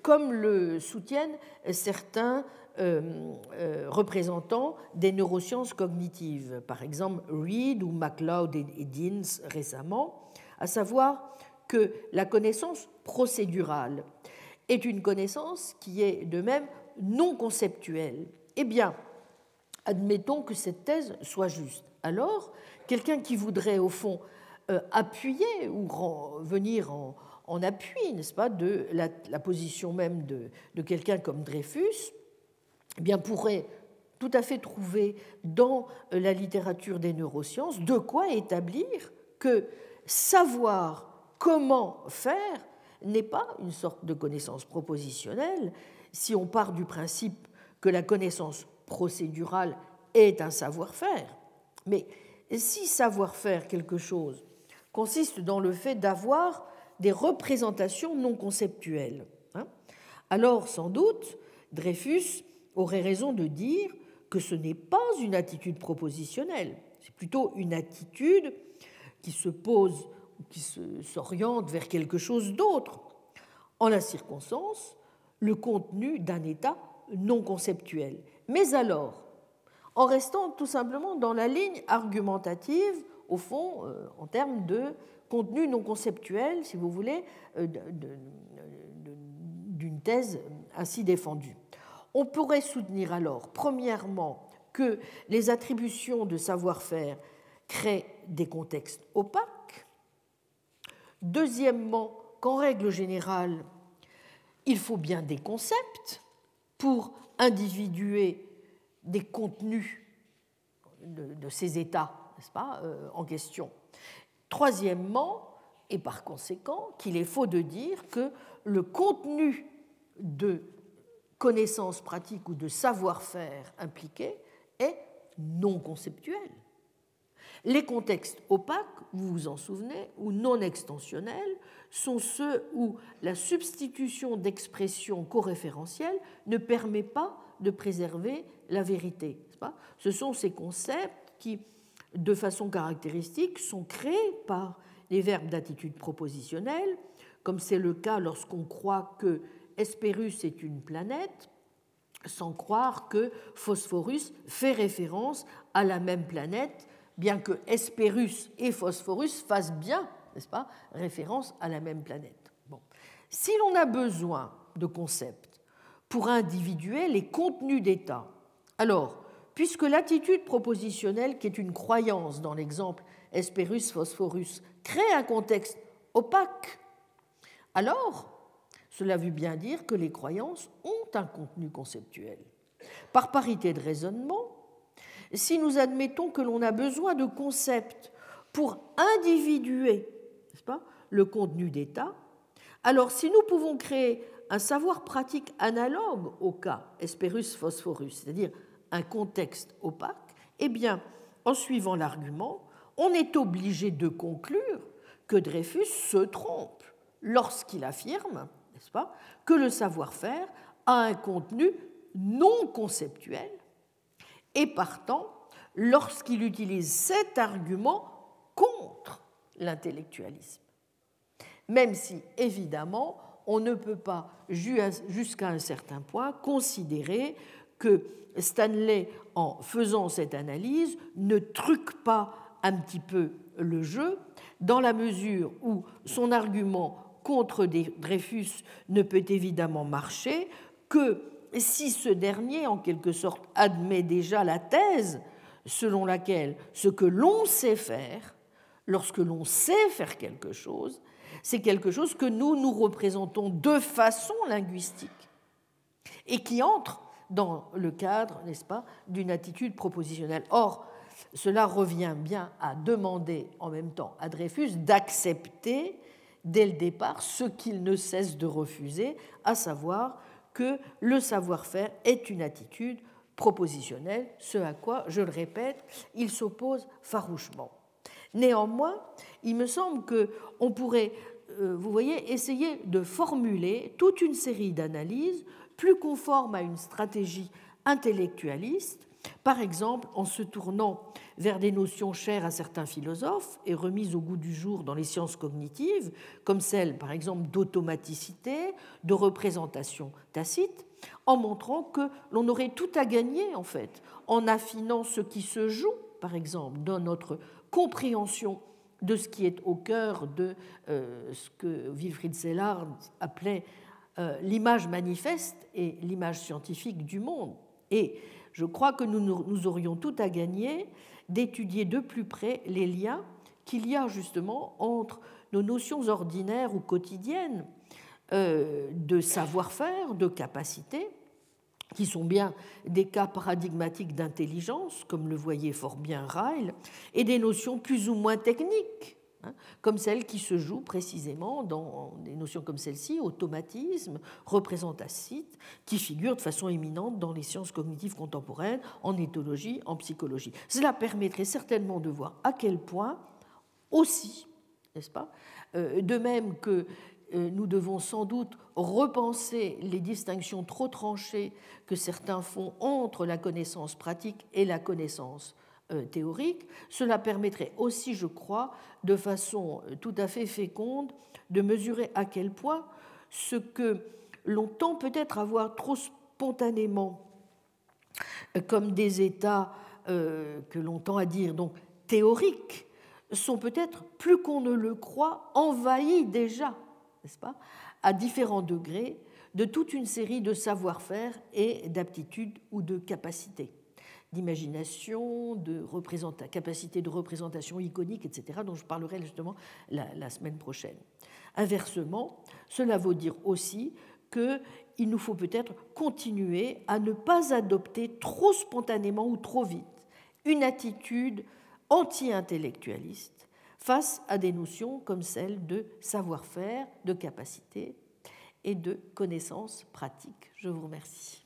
Speaker 2: comme le soutiennent certains représentants des neurosciences cognitives, par exemple Reed ou MacLeod et Deans récemment, à savoir que la connaissance procédurale est une connaissance qui est de même non conceptuelle. Eh bien, admettons que cette thèse soit juste. Alors, quelqu'un qui voudrait, au fond, euh, appuyer ou venir en, appui, n'est-ce pas, de la, position même de, quelqu'un comme Dreyfus, eh bien, pourrait tout à fait trouver dans euh, la littérature des neurosciences de quoi établir que savoir comment faire n'est pas une sorte de connaissance propositionnelle si on part du principe que la connaissance procédurale est un savoir-faire. Mais si savoir-faire quelque chose consiste dans le fait d'avoir des représentations non conceptuelles, hein, alors sans doute Dreyfus aurait raison de dire que ce n'est pas une attitude propositionnelle, c'est plutôt une attitude qui se pose qui s'oriente vers quelque chose d'autre. En la circonstance, le contenu d'un état non conceptuel. Mais alors, en restant tout simplement dans la ligne argumentative, au fond, euh, en termes de contenu non conceptuel, si vous voulez, euh, d'une thèse ainsi défendue. On pourrait soutenir alors, premièrement, que les attributions de savoir-faire créent des contextes opaques. Deuxièmement, qu'en règle générale, il faut bien des concepts pour individuer des contenus de, ces états, n'est-ce pas, euh, en question. Troisièmement, et par conséquent, qu'il est faux de dire que le contenu de connaissances pratiques ou de savoir-faire impliqués est non conceptuel. Les contextes opaques, vous vous en souvenez, ou non extensionnels, sont ceux où la substitution d'expressions coréférentielles ne permet pas de préserver la vérité. Pas? Ce sont ces concepts qui, de façon caractéristique, sont créés par les verbes d'attitude propositionnelle, comme c'est le cas lorsqu'on croit que Hespérus est une planète, sans croire que Phosphorus fait référence à la même planète, bien que Hespérus et Phosphorus fassent bien, n'est-ce pas, référence à la même planète. Bon. Si l'on a besoin de concepts pour individuer les contenus d'état, alors, puisque l'attitude propositionnelle, qui est une croyance dans l'exemple Hespérus Phosphorus, crée un contexte opaque, alors cela veut bien dire que les croyances ont un contenu conceptuel. Par parité de raisonnement, si nous admettons que l'on a besoin de concepts pour individuer pas, le contenu d'état, alors si nous pouvons créer un savoir pratique analogue au cas Hesperus phosphorus, c'est-à-dire un contexte opaque, eh bien, en suivant l'argument, on est obligé de conclure que Dreyfus se trompe lorsqu'il affirme que le savoir-faire a un contenu non conceptuel et partant, lorsqu'il utilise cet argument contre l'intellectualisme. Même si, évidemment, on ne peut pas, jusqu'à un certain point, considérer que Stanley, en faisant cette analyse, ne truque pas un petit peu le jeu, dans la mesure où son argument contre Dreyfus ne peut évidemment marcher que si ce dernier, en quelque sorte, admet déjà la thèse selon laquelle ce que l'on sait faire, lorsque l'on sait faire quelque chose, c'est quelque chose que nous nous représentons de façon linguistique et qui entre dans le cadre, n'est-ce pas, d'une attitude propositionnelle. Or, cela revient bien à demander en même temps à Dreyfus d'accepter dès le départ ce qu'il ne cesse de refuser, à savoir que le savoir-faire est une attitude propositionnelle, ce à quoi, je le répète, il s'oppose farouchement. Néanmoins, il me semble qu'on pourrait, euh, vous voyez, essayer de formuler toute une série d'analyses plus conformes à une stratégie intellectualiste, par exemple en se tournant vers des notions chères à certains philosophes et remises au goût du jour dans les sciences cognitives, comme celles par exemple d'automaticité, de représentation tacite, en montrant que l'on aurait tout à gagner en fait en affinant ce qui se joue, par exemple, dans notre compréhension de ce qui est au cœur de euh, ce que Wilfried Sellard appelait euh, l'image manifeste et l'image scientifique du monde. Et je crois que nous, aurions tout à gagner d'étudier de plus près les liens qu'il y a justement entre nos notions ordinaires ou quotidiennes euh, de savoir-faire, de capacité, qui sont bien des cas paradigmatiques d'intelligence, comme le voyait fort bien Ryle, et des notions plus ou moins techniques, hein, comme celles qui se jouent précisément dans des notions comme celle-ci, automatisme, représentatite, qui figurent de façon éminente dans les sciences cognitives contemporaines, en éthologie, en psychologie. Cela permettrait certainement de voir à quel point aussi, n'est-ce pas, euh, de même que euh, nous devons sans doute repenser les distinctions trop tranchées que certains font entre la connaissance pratique et la connaissance théorique. Cela permettrait aussi, je crois, de façon euh, tout à fait féconde, de mesurer à quel point ce que l'on tend peut-être à voir trop spontanément comme des états que l'on tend à dire donc théoriques sont peut-être, plus qu'on ne le croit, envahis déjà n'est-ce pas, à différents degrés de toute une série de savoir-faire et d'aptitudes ou de capacités d'imagination, de capacité de représentation iconique, etc., dont je parlerai justement la, semaine prochaine. Inversement, cela veut dire aussi qu'il nous faut peut-être continuer à ne pas adopter trop spontanément ou trop vite une attitude anti-intellectualiste face à des notions comme celles de savoir-faire, de capacité et de connaissances pratiques. Je vous remercie.